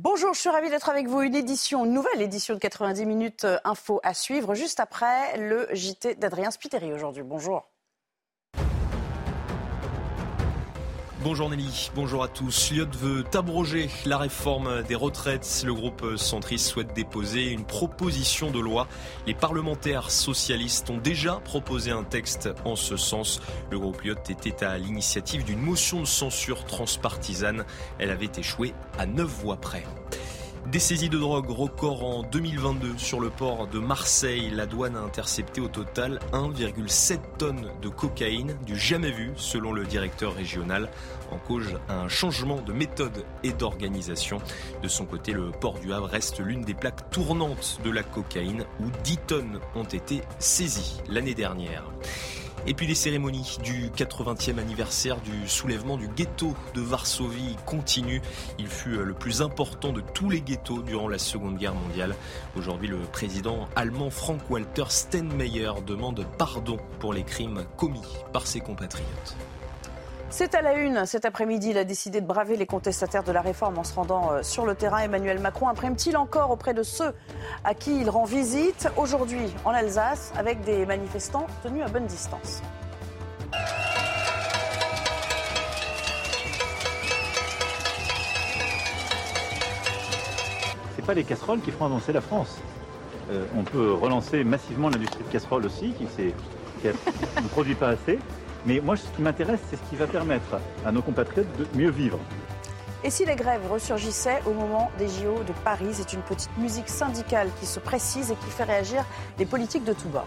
Bonjour, je suis ravie d'être avec vous. Une édition, une nouvelle édition de 90 minutes euh, info à suivre juste après le JT d'Adrien Spiteri aujourd'hui. Bonjour. Bonjour Nelly, bonjour à tous. Lyot veut abroger la réforme des retraites. Le groupe centriste souhaite déposer une proposition de loi. Les parlementaires socialistes ont déjà proposé un texte en ce sens. Le groupe Lyot était à l'initiative d'une motion de censure transpartisane. Elle avait échoué à neuf voix près. Des saisies de drogue record en 2022 sur le port de Marseille. La douane a intercepté au total 1,7 tonnes de cocaïne, du jamais vu selon le directeur régional. En cause, un changement de méthode et d'organisation. De son côté, le port du Havre reste l'une des plaques tournantes de la cocaïne où 10 tonnes ont été saisies l'année dernière. Et puis les cérémonies du 80e anniversaire du soulèvement du ghetto de Varsovie continuent. Il fut le plus important de tous les ghettos durant la Seconde Guerre mondiale. Aujourd'hui, le président allemand Frank-Walter Steinmeier demande pardon pour les crimes commis par ses compatriotes. C'est à la une. Cet après-midi, il a décidé de braver les contestataires de la réforme en se rendant euh, sur le terrain. Emmanuel Macron imprime-t-il encore auprès de ceux à qui il rend visite aujourd'hui en Alsace avec des manifestants tenus à bonne distance? Ce pas les casseroles qui feront avancer la France. Euh, on peut relancer massivement l'industrie de casseroles aussi, qui ne produit pas assez. Mais moi, ce qui m'intéresse, c'est ce qui va permettre à nos compatriotes de mieux vivre. Et si les grèves ressurgissaient au moment des JO de Paris C'est une petite musique syndicale qui se précise et qui fait réagir les politiques de tous bords.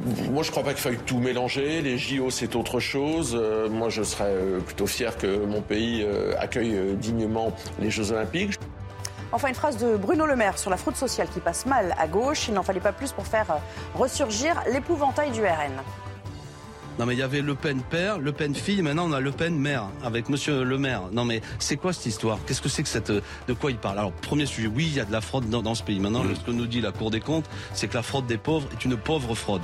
Moi, je ne crois pas qu'il faille tout mélanger. Les JO, c'est autre chose. Euh, moi, je serais euh, plutôt fier que mon pays euh, accueille dignement les Jeux Olympiques. Enfin, une phrase de Bruno Le Maire sur la fraude sociale qui passe mal à gauche. Il n'en fallait pas plus pour faire ressurgir l'épouvantail du RN. Non mais il y avait Le Pen père, Le Pen fille, maintenant on a Le Pen mère avec Monsieur Le Maire. Non mais c'est quoi cette histoire? Qu'est-ce que c'est que cette de quoi il parle? Alors premier sujet, oui il y a de la fraude dans, dans ce pays. Maintenant ce que nous dit la Cour des comptes, c'est que la fraude des pauvres est une pauvre fraude.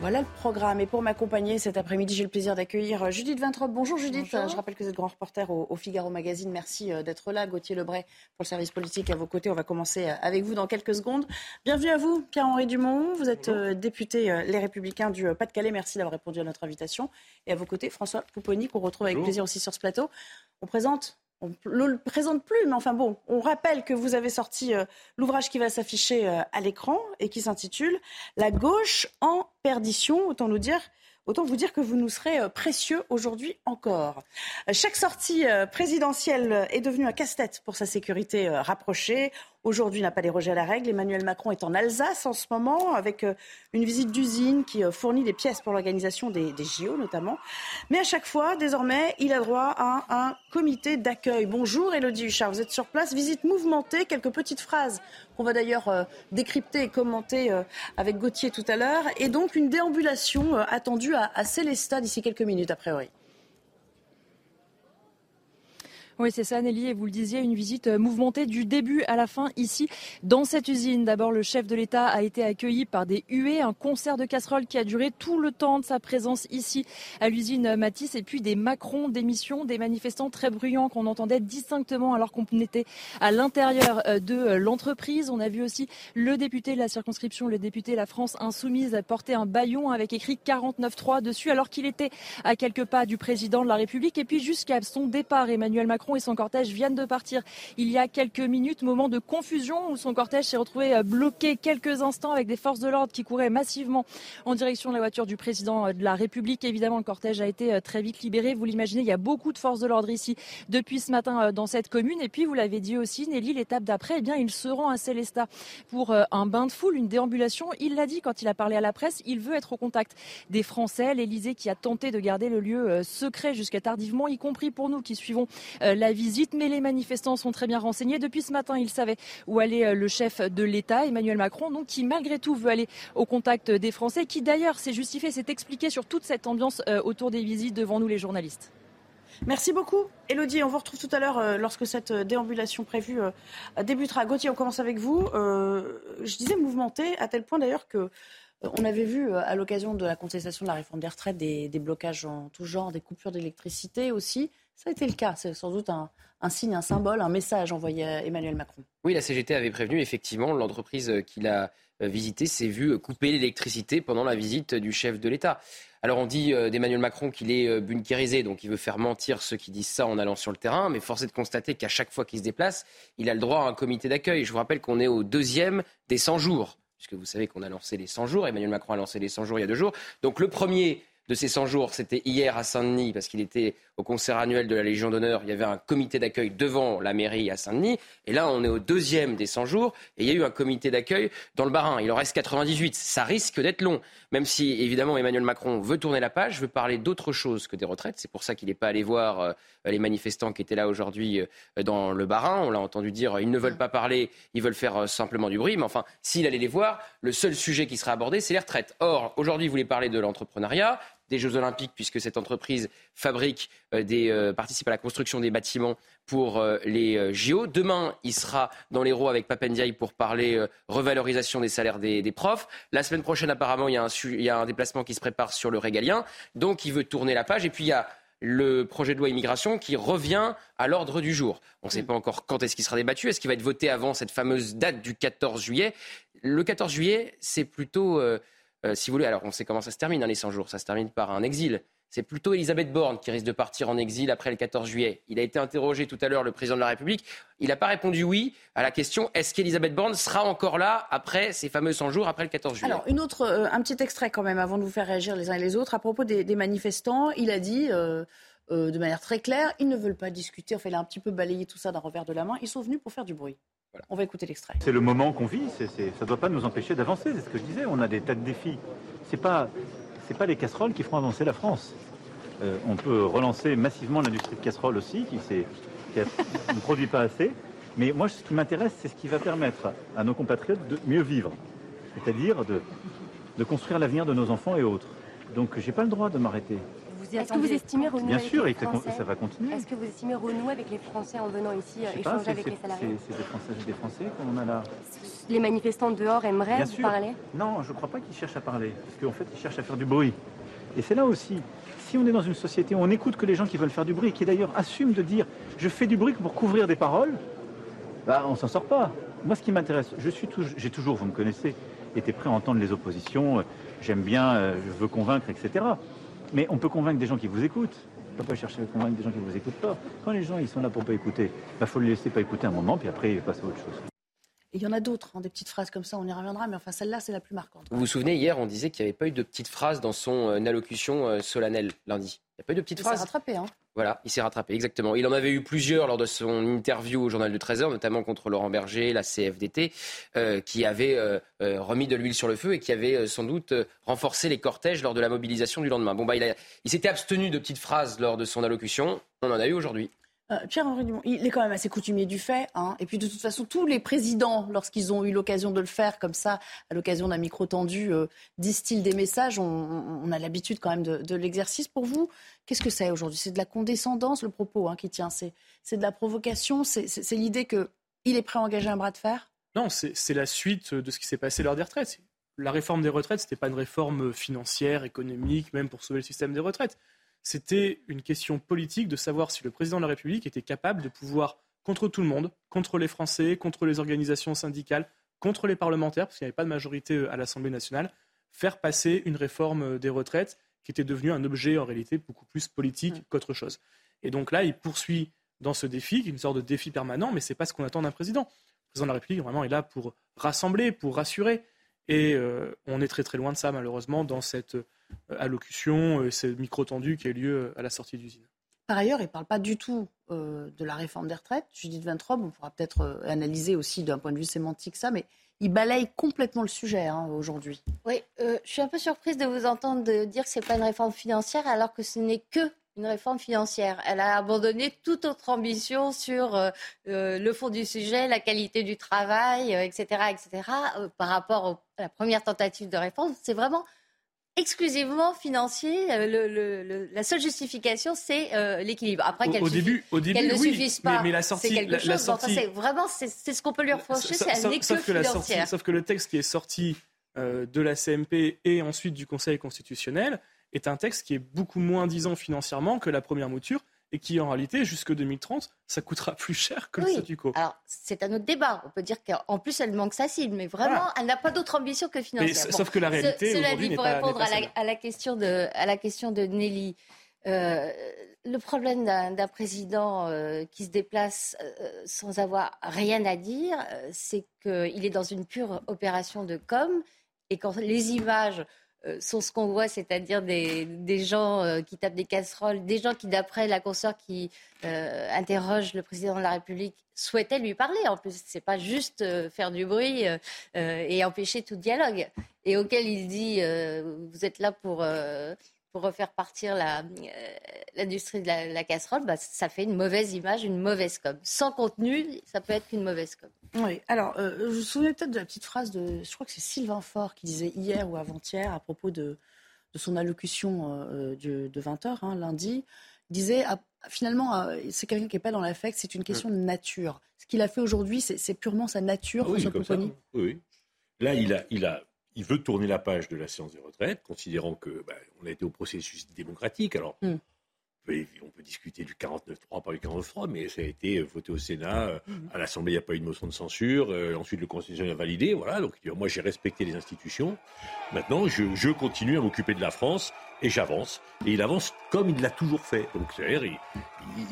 Voilà le programme. Et pour m'accompagner cet après-midi, j'ai le plaisir d'accueillir euh, Judith Vintrop. Bonjour Judith. Je rappelle que vous êtes grand reporter au, Figaro Magazine. Merci euh, d'être là. Gauthier Lebray pour le service politique à vos côtés. On va commencer euh, avec vous dans quelques secondes. Bienvenue à vous, Pierre-Henri Dumont. Vous êtes député Les Républicains du Pas-de-Calais. Merci d'avoir répondu à notre invitation. Et à vos côtés, François Pouponi, qu'on retrouve avec plaisir aussi sur ce plateau. On présente on ne le présente plus, mais enfin bon, on rappelle que vous avez sorti euh, l'ouvrage qui va s'afficher euh, à l'écran et qui s'intitule La gauche en perdition, autant nous dire Autant vous dire que vous nous serez euh, précieux aujourd'hui encore. Chaque sortie présidentielle est devenue un casse-tête pour sa sécurité rapprochée. Aujourd'hui, n'a pas dérogé à la règle. Emmanuel Macron est en Alsace en ce moment avec euh, une visite d'usine qui euh, fournit des pièces pour l'organisation des, JO notamment. Mais à chaque fois, désormais, il a droit à un, comité d'accueil. Bonjour Elodie Huchard, vous êtes sur place. Visite mouvementée, quelques petites phrases qu'on va d'ailleurs euh, décrypter et commenter avec Gauthier tout à l'heure. Et donc une déambulation attendue à, à Célestat d'ici quelques minutes a priori. Oui, c'est ça, Nelly. Et vous le disiez, une visite euh, mouvementée du début à la fin ici, dans cette usine. D'abord, le chef de l'État a été accueilli par des huées, un concert de casseroles qui a duré tout le temps de sa présence ici à l'usine Matisse. Et puis des Macron d'émission, des manifestants très bruyants qu'on entendait distinctement alors qu'on était à l'intérieur euh, de euh, l'entreprise. On a vu aussi le député de la circonscription, le député La France Insoumise, porter un baillon avec écrit 49.3 dessus alors qu'il était à quelques pas du président de la République. Et puis jusqu'à son départ, Emmanuel Macron Et son cortège viennent de partir il y a quelques minutes. Moment de confusion où son cortège s'est retrouvé euh, bloqué quelques instants avec des forces de l'ordre qui couraient massivement en direction de la voiture du président de la République. Évidemment, le cortège a été très vite libéré. Vous l'imaginez, il y a beaucoup de forces de l'ordre ici depuis ce matin dans cette commune. Et puis, vous l'avez dit aussi, Nelly, l'étape d'après, eh bien, ils seront à Célestat pour un bain de foule, une déambulation. Il l'a dit quand il a parlé à la presse, il veut être au contact des Français. L'Élysée qui a tenté de garder le lieu euh, secret jusqu'à tardivement, y compris pour nous qui suivons euh, la visite. Mais les manifestants sont très bien renseignés. Depuis ce matin, ils savaient où allait euh, le chef de l'État, Emmanuel Macron, donc qui malgré tout veut aller au contact des Français, qui d'ailleurs s'est justifié, s'est expliqué sur toute cette ambiance autour des visites devant nous les journalistes. Merci beaucoup, Elodie. On vous retrouve tout à l'heure lorsque cette déambulation prévue débutera. Gauthier, on commence avec vous. je disais mouvementé, à tel point d'ailleurs que on avait vu euh, à l'occasion de la contestation de la réforme des retraites des, blocages en tout genre, des coupures d'électricité aussi. Ça a été le cas. C'est sans doute un, signe, un symbole, un message envoyé à Emmanuel Macron. Oui, la CGT avait prévenu, effectivement, l'entreprise qu'il a euh, visitée s'est vue couper l'électricité pendant la visite du chef de l'État. Alors on dit euh, d'Emmanuel Macron qu'il est bunkérisé, donc il veut faire mentir ceux qui disent ça en allant sur le terrain, mais force est de constater qu'à chaque fois qu'il se déplace, il a le droit à un comité d'accueil. Je vous rappelle qu'on est au deuxième des 100 jours puisque vous savez qu'on a lancé les 100 jours. Emmanuel Macron a lancé les 100 jours il y a deux jours. Donc le premier de ces 100 jours, c'était hier à Saint-Denis, parce qu'il était au concert annuel de la Légion d'honneur. Il y avait un comité d'accueil devant la mairie à Saint-Denis. Et là, on est au deuxième des 100 jours. Et il y a eu un comité d'accueil dans le Barin. Il en reste 98. Ça risque d'être long. Même si, évidemment, Emmanuel Macron veut tourner la page, veut parler d'autre chose que des retraites. C'est pour ça qu'il n'est pas allé voir euh, les manifestants qui étaient là aujourd'hui euh, dans le Barin. On l'a entendu dire, ils ne veulent pas parler, ils veulent faire euh, simplement du bruit. Mais enfin, s'il allait les voir, le seul sujet qui sera abordé, c'est les retraites. Or, aujourd'hui, il voulait parler de l'entrepreneuriat, des Jeux Olympiques, puisque cette entreprise fabrique euh, des, euh, participe à la construction des bâtiments pour euh, les JO. Demain, il sera dans les l'Hérault avec Papendiaï pour parler revalorisation des salaires des, profs. La semaine prochaine, apparemment, il y, a un, il y, a un, déplacement qui se prépare sur le régalien. Donc, il veut tourner la page. Et puis, il y a le projet de loi immigration qui revient à l'ordre du jour. On ne sait pas encore quand est-ce qu'il sera débattu. Est-ce qu'il va être voté avant cette fameuse date du 14 juillet? Le 14 juillet, c'est plutôt... Euh, si vous voulez, alors on sait comment ça se termine, hein, les 100 jours. Ça se termine par un exil. C'est plutôt Elisabeth Borne qui risque de partir en exil après le 14 juillet. Il a été interrogé tout à l'heure, le président de la République. Il n'a pas répondu oui à la question est-ce qu'Elisabeth Borne sera encore là après ces fameux 100 jours, après le 14 juillet? Alors, euh, un petit extrait quand même avant de vous faire réagir les uns et les autres. À propos des, manifestants, il a dit. Euh, de manière très claire, ils ne veulent pas discuter. Enfin, il a un petit peu balayé tout ça d'un revers de la main. Ils sont venus pour faire du bruit. On va écouter l'extrait. C'est le moment qu'on vit, ça ne doit pas nous empêcher d'avancer, c'est ce que je disais, on a des tas de défis. Ce n'est pas, pas les casseroles qui feront avancer la France. Euh, on peut relancer massivement l'industrie de casseroles aussi, qui, ne produit pas assez. Mais moi, ce qui m'intéresse, c'est ce qui va permettre à nos compatriotes de mieux vivre, c'est-à-dire de, de construire l'avenir de nos enfants et autres. Donc, je n'ai pas le droit de m'arrêter. Est-ce que vous estimez renouer Bien sûr, avec les Français ça va continuer. Est-ce que vous estimez renouer avec les Français en venant ici euh, échanger avec les salariés C'est des Françaises et des Français qu'on a là. Les manifestants dehors aimeraient vous parler? Non, je ne crois pas qu'ils cherchent à parler, parce qu'en fait, ils cherchent à faire du bruit. Et c'est là aussi, si on est dans une société où on n'écoute que les gens qui veulent faire du bruit, qui d'ailleurs assument de dire je fais du bruit pour couvrir des paroles, bah, on s'en sort pas. Moi, ce qui m'intéresse, je suis j'ai toujours, vous me connaissez, été prêt à entendre les oppositions. J'aime bien, euh, je veux convaincre, etc. Mais on peut convaincre des gens qui vous écoutent. On ne peut pas chercher à convaincre des gens qui ne vous écoutent pas. Quand les gens ils sont là pour ne pas écouter, il bah, faut les laisser pas écouter un moment, puis après, ils passent à autre chose. il y en a d'autres, hein, des petites phrases comme ça, on y reviendra, mais enfin celle-là, c'est la plus marquante. Vous vous souvenez, hier, on disait qu'il n'y avait pas eu de petites phrases dans son euh, allocution euh, solennelle lundi. Il n'y a pas eu de petites phrases? Rattrapé, hein Voilà, il s'est rattrapé, exactement. Il en avait eu plusieurs lors de son interview au journal de 13h, notamment contre Laurent Berger, la CFDT, euh, qui avait euh, euh, remis de l'huile sur le feu et qui avait sans doute renforcé les cortèges lors de la mobilisation du lendemain. Bon, bah, il s'était abstenu de petites phrases lors de son allocution. On en a eu aujourd'hui. Euh, Pierre-Henri Dumont, il est quand même assez coutumier du fait. Hein. Et puis de toute façon, tous les présidents, lorsqu'ils ont eu l'occasion de le faire comme ça, à l'occasion d'un micro tendu, euh, disent-ils des messages. On, a l'habitude quand même de, l'exercice. Pour vous, qu'est-ce que c'est aujourd'hui? C'est de la condescendance, le propos hein, qui tient. C'est de la provocation. C'est l'idée qu'il est prêt à engager un bras de fer? Non, c'est la suite de ce qui s'est passé lors des retraites. La réforme des retraites, ce n'était pas une réforme financière, économique, même pour sauver le système des retraites c'était une question politique de savoir si le président de la République était capable de pouvoir, contre tout le monde, contre les Français, contre les organisations syndicales, contre les parlementaires, parce qu'il n'y avait pas de majorité euh, à l'Assemblée nationale, faire passer une réforme euh, des retraites qui était devenue un objet en réalité beaucoup plus politique qu'autre chose. Et donc là, il poursuit dans ce défi, qui est une sorte de défi permanent, mais ce n'est pas ce qu'on attend d'un président. Le président de la République, vraiment, est là pour rassembler, pour rassurer. Et euh, on est très très loin de ça, malheureusement, dans cette euh, allocution, euh, ce micro-tendu qui a eu lieu à la sortie d'usine. Par ailleurs, il ne parle pas du tout de la réforme des retraites. Judith Vintrobe, on pourra peut-être analyser aussi d'un point de vue sémantique ça, mais il balaye complètement le sujet hein, aujourd'hui. Oui, je suis un peu surprise de vous entendre dire que ce n'est pas une réforme financière alors que ce n'est que une réforme financière. Elle a abandonné toute autre ambition sur euh, euh, le fond du sujet, la qualité du travail, etc., euh, etc. par rapport à la première tentative de réforme, c'est vraiment exclusivement financier. la seule justification, c'est l'équilibre. Après qu'elle début, au début, ne oui, suffise pas, mais, la sortie, quelque chose. c'est vraiment, c'est ce qu'on peut lui reprocher. N'est que, sauf que le texte qui est sorti de la CMP et ensuite du Conseil constitutionnel est un texte qui est beaucoup moins disant financièrement que la première mouture et qui, en réalité, jusque 2030, ça coûtera plus cher que le statu quo. Alors, c'est un autre débat. On peut dire qu'en plus, elle manque sa cible, mais vraiment, elle n'a pas d'autre ambition que financière. Sauf que la réalité, Cela dit, pour répondre à, la, question de, à la question de Nelly, euh, le problème d'un président euh, qui se déplace euh, sans avoir rien à dire, c'est qu'il est dans une pure opération de com, et quand les images sont ce qu'on voit, c'est-à-dire des, des, gens euh, qui tapent des casseroles, des gens qui, d'après la consoeur qui euh, interroge le président de la République, souhaitaient lui parler. En plus, c'est pas juste faire du bruit et empêcher tout dialogue. Et auquel il dit, vous êtes là pour pour refaire partir euh, l'industrie de la, casserole, bah, ça fait une mauvaise image, une mauvaise com. Sans contenu, ça peut être qu'une mauvaise com. Oui, alors, euh, je me souviens peut-être de la petite phrase de, je crois que c'est Sylvain Faure qui disait hier ou avant-hier à propos de, de son allocution euh, de, 20h, hein, lundi, il disait ah, finalement, c'est quelqu'un qui n'est pas dans l'affect, c'est une question de nature. Ce qu'il a fait aujourd'hui, c'est purement sa nature, oui, Oui, oui. Là, il a, il a il veut tourner la page de la séance des retraites, considérant que bah, on a été au processus démocratique. Alors, hmm. on, peut, discuter du 49-3 par du 49-3, mais ça a été voté au Sénat. Euh, hmm. À l'Assemblée, il n'y a pas eu de motion de censure. Euh, ensuite, le Constitutionnel a validé. Voilà. Donc, moi, j'ai respecté les institutions. Maintenant, je, continue à m'occuper de la France et j'avance. Et il avance comme il l'a toujours fait. Donc, c'est-à-dire, il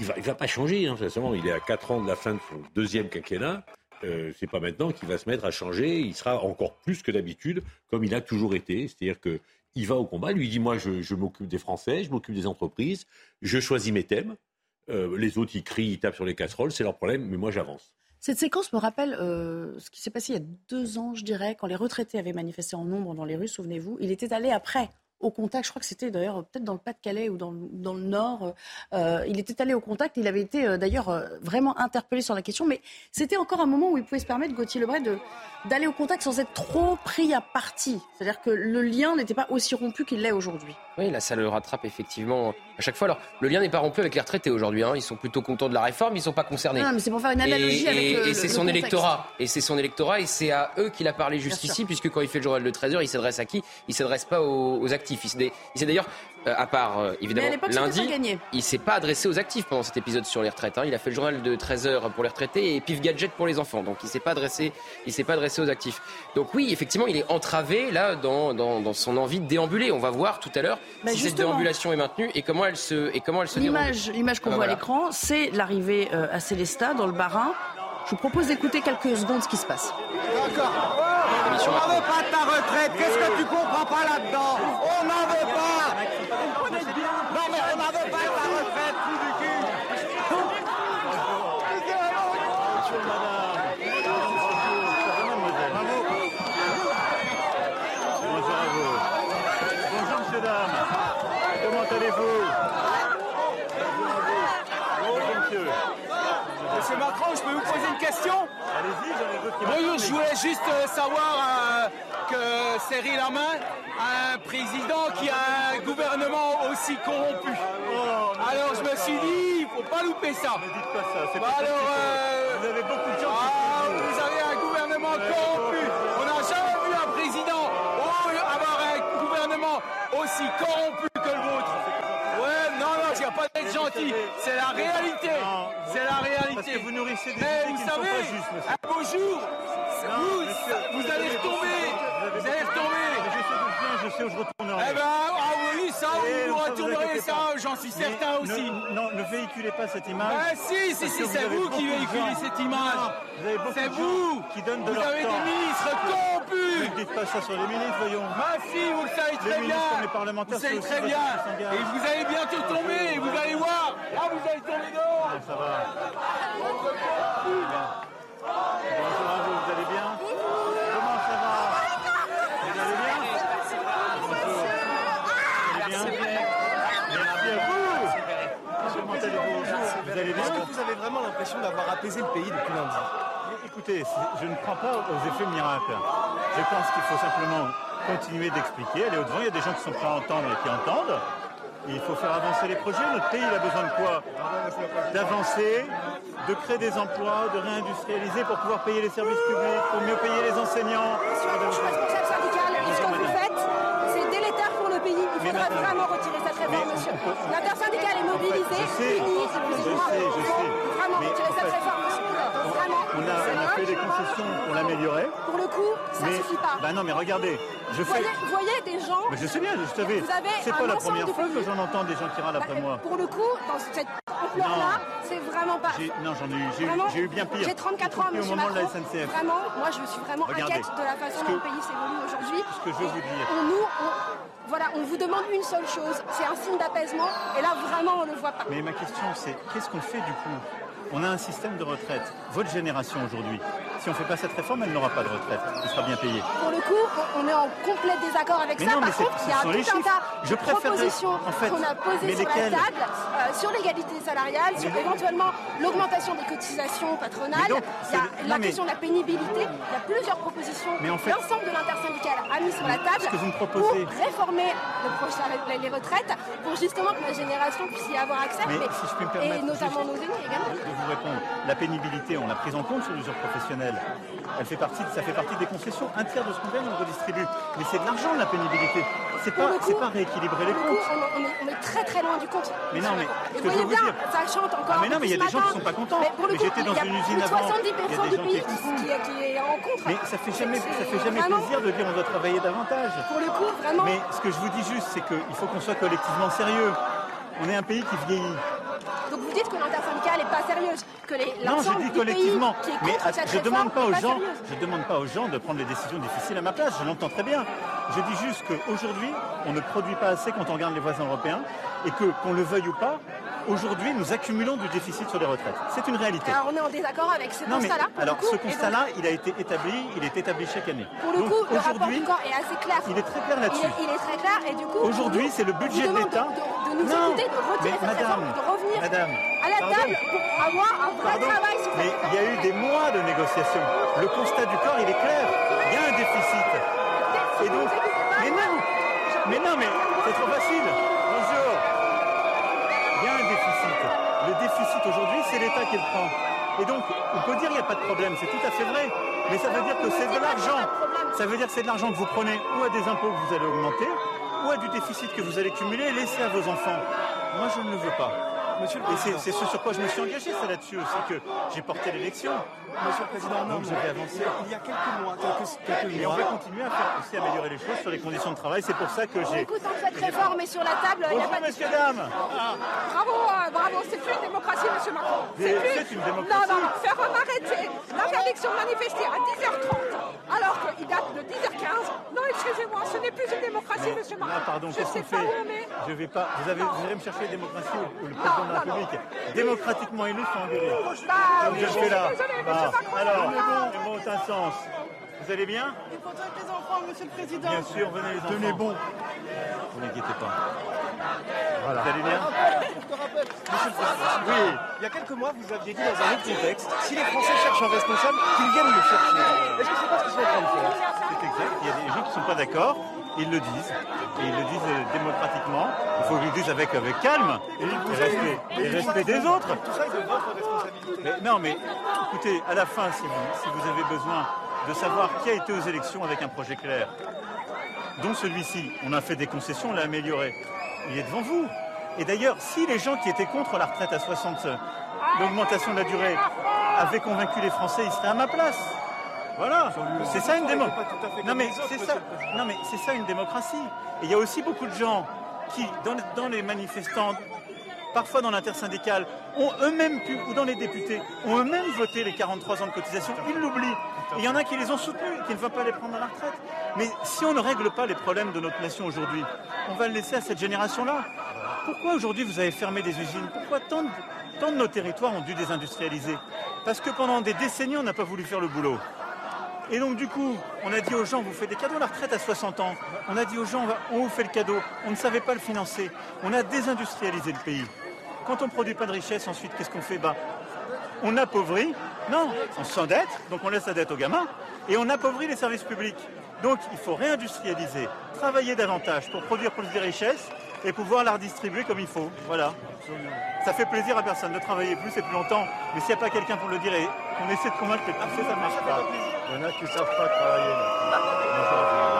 ne va, va, pas changer. Hein, il est à 4 ans de la fin de son deuxième quinquennat. Euh, c'est pas maintenant qu'il va se mettre à changer. Il sera encore plus que d'habitude, comme il a toujours été. C'est-à-dire que il va au combat. Lui dit moi, je, m'occupe des Français, je m'occupe des entreprises, je choisis mes thèmes. Euh, les autres, ils crient, ils tapent sur les casseroles, c'est leur problème, mais moi, j'avance. Cette séquence me rappelle euh, ce qui s'est passé il y a deux ans, je dirais, quand les retraités avaient manifesté en nombre dans les rues, souvenez-vous. Il était allé après au contact. Je crois que c'était d'ailleurs peut-être dans le Pas-de-Calais ou dans, dans, le Nord. Euh, il était allé au contact. Il avait été euh, d'ailleurs euh, vraiment interpellé sur la question. Mais c'était encore un moment où il pouvait se permettre, Gauthier Lebray, d'aller au contact sans être trop pris à partie. C'est-à-dire que le lien n'était pas aussi rompu qu'il l'est aujourd'hui. Oui, là, ça le rattrape effectivement à chaque fois. Alors, le lien n'est pas rompu avec les retraités aujourd'hui. Hein. Ils sont plutôt contents de la réforme, ils ne sont pas concernés. Non, mais c'est pour faire une analogie et, avec et, et c'est son électorat. Et c'est son électorat, et c'est à eux qu'il a parlé juste ici, puisque quand il fait le journal de 13h, il s'adresse à qui? Il s'adresse pas aux, actifs. Il s'est d'ailleurs euh, à part euh, évidemment lundi, il s'est pas adressé aux actifs pendant cet épisode sur les retraites. Hein. Il a fait le journal de 13 h pour les retraités et pif gadget pour les enfants. Donc il s'est pas adressé, il s'est pas adressé aux actifs. Donc oui, effectivement, il est entravé là dans, dans, son envie de déambuler. On va voir tout à l'heure bah, si cette déambulation est maintenue et comment elle se et comment elle se L'image, l'image qu'on ah, voit à l'écran, c'est l'arrivée euh, à Célestat dans le Barin. Je vous propose d'écouter quelques secondes ce qui se passe. D'accord. On n'en veut pas ta retraite. Qu'est-ce que tu comprends pas là-dedans? On n'en veut pas. Non mais on n'en veut pas de ta retraite, du cul. Bonjour à vous. Bonjour, monsieur, dame. Comment allez-vous Monsieur Macron, je peux vous poser une question Allez-y, j'en ai d'autres qui Bonjour, je voulais juste euh, savoir euh, que Cyril Lamain a un président qui a un gouvernement aussi corrompu. Oh, alors je me suis dit, il ne faut pas louper ça. Ne dites pas ça, c'est bah pas alors, euh, Vous avez beaucoup de gens ah, Vous avez un gouvernement corrompu. On n'a jamais vu un président avoir un gouvernement aussi corrompu que le vôtre. Ouais, non, non, d'être gentil. C'est la réalité. C'est la réalité. Parce que vous nourrissez des Mais vous qui savez, un beau jour, vous, vous allez retomber. Vous allez retomber. Je sais d'où je où je retournerai. Eh ben, ah oui, ça, Et vous ça, retournerez j'en suis Mais certain ne- aussi. Non, ne véhiculez pas cette image. Ah si, si, si, c'est vous qui véhiculez cette image. C'est vous qui donnent de Vous leur avez temps. des ministres corrompus Ne dites pas ça sur les ministres, voyons. Ma fille, vous le savez Les très ministres bien. les parlementaires, Vous savez très bien. Et vous allez bientôt tomber. et Vous allez voir. Là, vous allez tomber dehors. Ça va à vous, vous allez bien Comment ça va Vous allez bien Bonjour. Vous allez bien Merci à vous Comment allez-vous Vous allez bien Est-ce que vous avez vraiment l'impression d'avoir apaisé le pays depuis lundi Écoutez, je ne crois pas aux effets miracles. Je pense qu'il faut simplement continuer d'expliquer, aller au-devant. Il y a des gens qui sont prêts à entendre et qui entendent. Il faut faire avancer les projets. Notre pays, il a besoin de quoi D'avancer, de créer des emplois, de réindustrialiser pour pouvoir payer les services publics, pour mieux payer les enseignants. Je suis responsable syndical et ce que vous faites, c'est délétère pour le pays. Il faudra vraiment retirer cette réforme, monsieur. L'intersyndicale est mobilisée, unie, je excusez-moi. sais, je Il faut vraiment retirer cette réforme, monsieur. Vraiment. On a, on a fait des concessions pour l'améliorer. Pour le coup, ça mais, suffit pas. Bah non, mais regardez, je fais. voyez, vous voyez des gens. Mais je sais bien, je savais. Vous avez C'est pas la première fois que j'en entends des gens qui râlent après moi. Pour le coup, dans cette ampleur-là, c'est vraiment pas. Non, j'en ai eu, j'ai eu, bien pire. J'ai 34 ans, monsieur au moment de la. SNCF. Vraiment, moi, je suis vraiment inquiète de la façon dont le pays s'évolue aujourd'hui. Ce que je veux vous dire. Nous, voilà, on vous demande une seule chose, c'est un signe d'apaisement, et là, vraiment, on ne le voit pas. Mais ma question, c'est qu'est-ce qu'on fait du coup? On a un système de retraite. Votre génération aujourd'hui, si on ne fait pas cette réforme, elle n'aura pas de retraite. Elle sera bien payée. Pour le coup, on- est en complet désaccord avec Mais ça. non, Par contre, il y a tout un chiffres. tas Je de propositions en fait, qu'on a posées sur lesquelles la table, euh, sur l'égalité salariale, sur éventuellement l'augmentation des cotisations patronales. Donc, il y a la non, mais- question de la pénibilité. Il y a plusieurs propositions. Mais en fait- L'ensemble de l'intersyndicale a mis sur la table ce que vous me pour réformer le prochain- les, les retraites, pour justement que ma génération puisse y avoir accès, Mais si je peux me permettre et notamment juste nos aînés également. de vous répondre. La pénibilité, on l'a prise en compte sur l'usure professionnelle. Elle fait partie, ça fait partie des concessions. Un tiers de ce qu'on gagne, on redistribue. Mais c'est de l'argent, la pénibilité. C'est pas, c'est pas rééquilibrer les comptes. on, on est, on est très très loin du compte. Mais non, mais ce que vous je voyez veux vous bien, dire- ça chante encore. Ah, mais non, mais il y a des gens qui sont pas contents. Mais, pour le Mais coup, j'étais dans une usine avant. 70% Il y a des du pays qui- qui, est en contre. Mais ça fait jamais, ça fait jamais Vraiment. plaisir de dire on doit travailler davantage. Pour le coup, vraiment. Mais ce que je vous dis juste, c'est qu'il faut qu'on soit collectivement sérieux. On est un pays qui vieillit. Donc vous dites que n'est pas sérieuse, que les, Non, je dis collectivement. pays qui est Mais cette je demande pas aux gens, sérieuse. je demande pas aux gens de prendre des décisions difficiles à ma place. Je l'entends très bien. Je dis juste qu'aujourd'hui, on ne produit pas assez quand on regarde les voisins européens et que, qu'on le veuille ou pas, aujourd'hui, nous accumulons du déficit sur les retraites. C'est une réalité. Alors on est en désaccord avec ce Non mais constat-là. alors coup, ce donc, constat-là, il a été établi, il est établi chaque année. Pour le Donc, coup, le rapport aujourd'hui, du corps est assez clair. il est très clair là-dessus. il est très clair et du coup. Aujourd'hui, c'est le budget de l'État. De, de nous Non, écouter, de retirer cette madame, réforme, de revenir madame, à la pardon. table pour avoir un vrai Pardon, travail sur mais il y a eu des mois de négociations. Le constat du corps, il est clair. Il y a un déficit. Et donc, mais non, mais non, mais aujourd'hui, c'est l'État qui le prend. Et donc, on peut dire qu'il n'y a pas de problème, c'est tout à fait vrai. Mais ça veut dire que c'est de l'argent. Ça veut dire que c'est de l'argent que vous prenez ou à des impôts que vous allez augmenter, ou à du déficit que vous allez cumuler et laisser à vos enfants. Moi, je ne le veux pas. Monsieur le Et c'est Président. c'est ce sur quoi je me suis engagé, c'est là-dessus aussi que j'ai porté l'élection. Monsieur le Président, non, mais vais avancer. Il y a quelques mois, quelques, quelques Et on mois. va continuer à faire aussi améliorer les choses sur les conditions de travail. C'est pour ça que j'ai. Écoute, tant que cette réforme est sur la table, il n'y a Bonjour pas de. messieurs, dames. Bravo, euh, bravo, c'est plus une démocratie, monsieur Macron. Mais plus- c'est une démocratie. Non, non, faire arrêter l'interdiction de manifester à 10h30, alors qu'il date de 10h15. Non, excusez-moi, ce n'est plus une démocratie, Mais monsieur Macron. là, pardon, Je qu'est-ce sais qu'on pas fait où on est. Je vais pas. Vous, avez, vous allez me chercher la démocratie ou le Non, président de la non, non. République Démocratiquement élu, sont engueulés. Bah, oui, je le là. suis Ah, monsieur Macron, Alors, non. les mots ont un sens. Vous allez bien Il faut traiter les enfants, monsieur le Président. Bien sûr, venez les enfants. Tenez bon. Vous n'inquiétez pas. Voilà. Vous allez bien Je te rappelle, Monsieur le Président, Oui. il y a quelques mois, vous aviez dit dans un autre contexte, si les Français cherchent un responsable, qu'ils viennent le chercher. Est-ce que c'est pas ce qu'ils sont en train de faire C'est exact. Il y a des gens qui ne sont pas d'accord. Ils le disent. Et ils le disent euh, démocratiquement. Il faut qu'ils le disent avec, avec calme. Et, respect, et respect des autres. Tout ça, c'est de votre responsabilité. Mais non, mais écoutez, à la fin, si vous, si vous avez besoin de savoir qui a été aux élections avec un projet clair, dont celui-ci, on a fait des concessions, on l'a amélioré, il est devant vous. Et d'ailleurs, si les gens qui étaient contre la retraite à 60, euh, l'augmentation de la durée, avaient convaincu les Français, ils seraient à ma place. Voilà, c'est ça une démocratie. Non mais c'est ça, non mais c'est ça une démocratie. Et il y a aussi beaucoup de gens qui, dans, dans les manifestants, parfois dans l'intersyndicale, ont eux-mêmes pu, ou dans les députés, ont eux-mêmes voté les 43 ans de cotisation. Ils l'oublient. Il y en a qui les ont soutenus, qui ne veulent pas les prendre à la retraite. Mais si on ne règle pas les problèmes de notre nation aujourd'hui, on va le laisser à cette génération-là. Pourquoi aujourd'hui vous avez fermé des usines? Pourquoi tant de, nos territoires ont dû désindustrialiser? Parce que pendant des décennies, on n'a pas voulu faire le boulot. Et donc du coup, on a dit aux gens, vous faites des cadeaux à la retraite à 60 ans. On a dit aux gens, on vous fait le cadeau. On ne savait pas le financer. On a désindustrialisé le pays. Quand on ne produit pas de richesse, ensuite, qu'est-ce qu'on fait? Bah, On appauvrit. Non, on s'endette, donc on laisse la dette aux gamins. Et on appauvrit les services publics. Donc il faut réindustrialiser, travailler davantage pour produire plus de richesses et pouvoir la redistribuer comme il faut. Voilà. Ça fait plaisir à personne de travailler plus et plus longtemps. Mais s'il n'y a pas quelqu'un pour le dire et qu'on essaie de convaincre les ça ne marche pas. Il y en a qui ne savent pas travailler.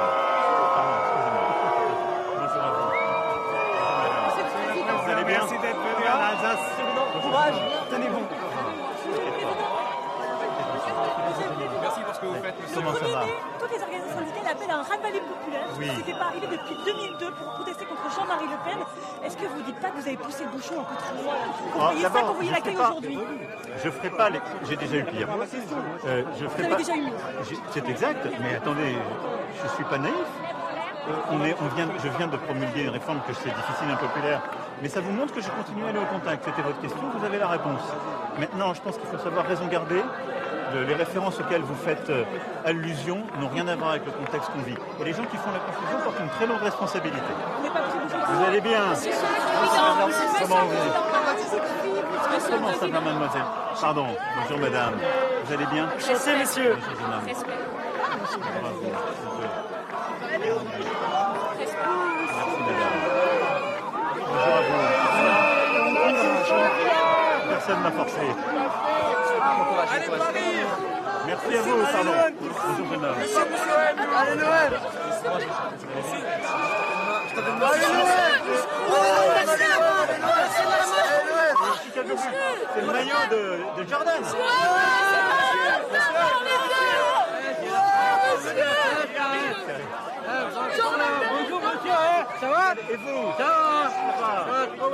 Comment ça va Toutes les organisations syndicales appellent à un raz-de-marée populaire. Oui. C'était pas arrivé depuis 2002 pour protester contre Jean-Marie Le Pen. Est-ce que vous dites pas que vous avez poussé le bouchon un peu trop loin Quand Ah, vous voyez ça, quand vous voyez je l'accueil ferai pas- aujourd'hui Je ferai pas les. J'ai déjà eu pire. Euh, je ferai avez pas- déjà eu C'est exact, mais attendez, je suis pas naïf. Euh, on est, on vient, je viens de promulguer une réforme que c'est difficile, impopulaire, mais ça vous montre que je continue à aller au contact. C'était votre question, vous avez la réponse. Maintenant, je pense qu'il faut savoir raison garder. Le- les références auxquelles vous faites euh, allusion n'ont rien à voir avec le contexte qu'on vit. Et les gens qui font la confusion portent une très lourde responsabilité. Vous allez bien Comment vous Comment ça va, mademoiselle Pardon, bonjour madame. Vous allez bien Chassez, messieurs. Bonjour, jeune homme. Bravo. Merci à vous. Bonjour jeune homme. Allez, Noël C'est le maillot de, de Jordan. Bonjour monsieur, hein ça va Et vous Ça va pas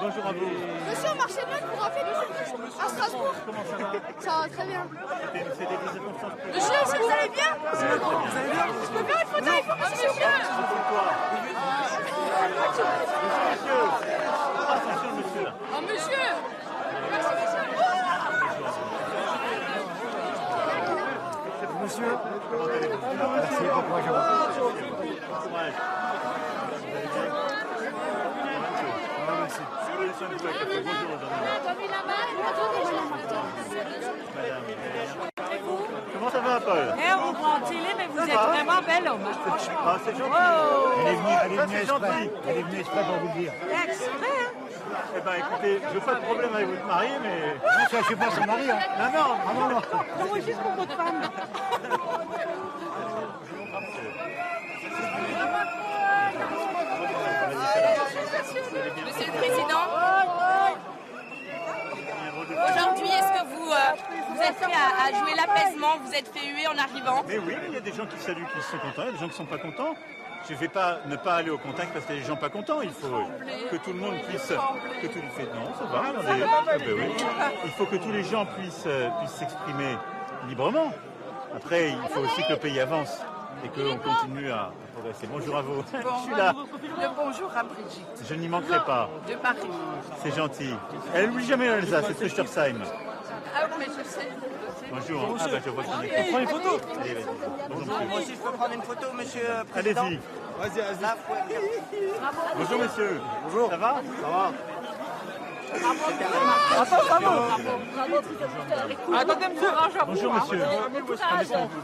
Bonjour à vous. Monsieur, marchez bien pour rappeler à Strasbourg. Comment ça va Ça va très bien. Monsieur, que vous allez bien Vous allez bien Je peux faire une photo avec vous, monsieur Monsieur, attention monsieur là. Oh, monsieur Merci, monsieur Monsieur Merci, bon courage à vous. Bon courage. Ah, merci. Prenez soin de vous avec la paix. Bonjour madame. Comment ça va Paul Eh, on vous prend en télé, mais vous êtes vraiment belle, homme. Franchement. Ah, c'est gentil. Oh. Elle est venue, elle est venue exprès. Elle est venue exprès pour vous le dire. Exprès, hein Eh ben écoutez, je veux pas de problème avec votre mari, mais... Non, ça, je suis pas son mari. Hein. Non, non, Ah non, non. Non, moi, juste pour votre femme. Monsieur le Président, aujourd'hui, est-ce que vous, prêt à, à jouer l'apaisement Vous êtes fait huer en arrivant Mais oui, il y a des gens qui saluent, qui sont contents, il y a des gens qui ne sont pas contents. Je ne vais pas ne pas aller au contact parce qu'il y a des gens pas contents. Il faut que tout le monde puisse. Que tout fait non, ça va. Ah ben oui. Il faut que tous les gens puissent euh, puissent s'exprimer librement. Après, il faut aussi que le pays avance et qu'on continue à progresser. Bonjour à vous. Je suis là. Le bonjour à Brigitte Je n'y manquerai pas. de Paris. C'est gentil. Elle n'oublie jamais l'Alsace, c'est Trichtersheim. Mais je sais. Bonjour. Ah je vois qu'on est. On prend une photo Allez, vas-y. Bonjour, monsieur. Moi aussi, je peux prendre une photo, monsieur le Président Allez-y. Vas-y, vas-y. Bonjour monsieur. Bonjour. Ça va? Ça va. Bravo, bravo. Attendez, monsieur. Bonjour monsieur.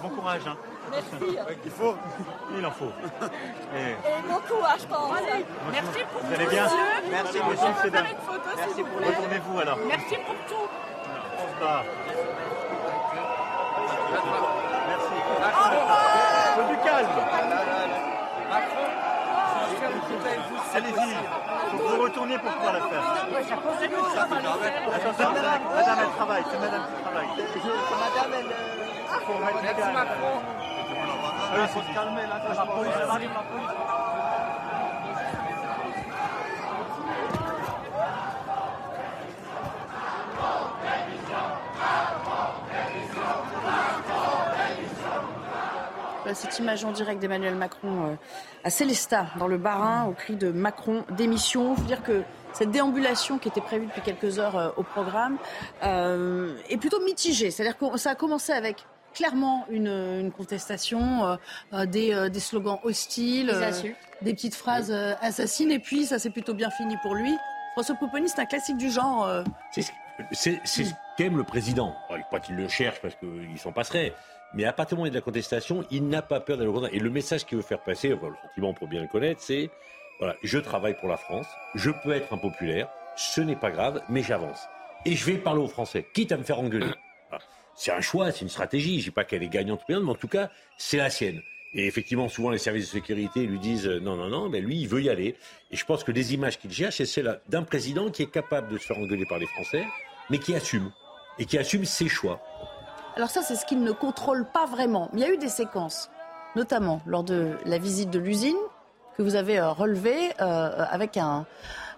Bon courage. Bon. Hein. Merci. Il faut. Il en faut. Et Et bon courage. Merci pour vous allez tout, monsieur. Merci On monsieur. pour. Retournez-vous alors. Merci pour tout. Bat. Merci. Faut du calme. Allez-y. Faut que vous retourniez pour pouvoir la faire. Attention, madame, madame, elle travaille. C'est madame qui travaille. Madame, elle... Faut mettre du Merci. Macron. Il faut se calmer, là, la police, la police. Cette image en direct d'Emmanuel Macron euh, à Célestat, dans le Bas-Rhin, au cri de Macron démission. Il faut dire que cette déambulation qui était prévue depuis quelques heures euh, au programme euh, est plutôt mitigée. C'est-à-dire que ça a commencé avec clairement une, contestation, des, slogans hostiles, des, petites phrases assassines, et puis ça s'est plutôt bien fini pour lui. François Pouponi, c'est un classique du genre. C'est ce qu'aime le président. Pas qu'il le cherche parce qu'il s'en passerait. Mais à partir du moment de la contestation, il n'a pas peur d'aller au contact. Et le message qu'il veut faire passer, enfin, le sentiment pour bien le connaître, c'est voilà, je travaille pour la France, je peux être impopulaire, ce n'est pas grave, mais j'avance. Et je vais parler aux Français, quitte à me faire engueuler. C'est un choix, c'est une stratégie. Je ne dis pas qu'elle est gagnante ou mais en tout cas, c'est la sienne. Et effectivement, souvent, les services de sécurité lui disent euh, non, non, non, mais lui, il veut y aller. Et je pense que les images qu'il cherche, c'est celle d'un président qui est capable de se faire engueuler par les Français, mais qui assume. Et qui assume ses choix. Alors ça, c'est ce qu'il ne contrôle pas vraiment. Il y a eu des séquences, notamment lors de la visite de l'usine, que vous avez euh, relevé euh, avec un,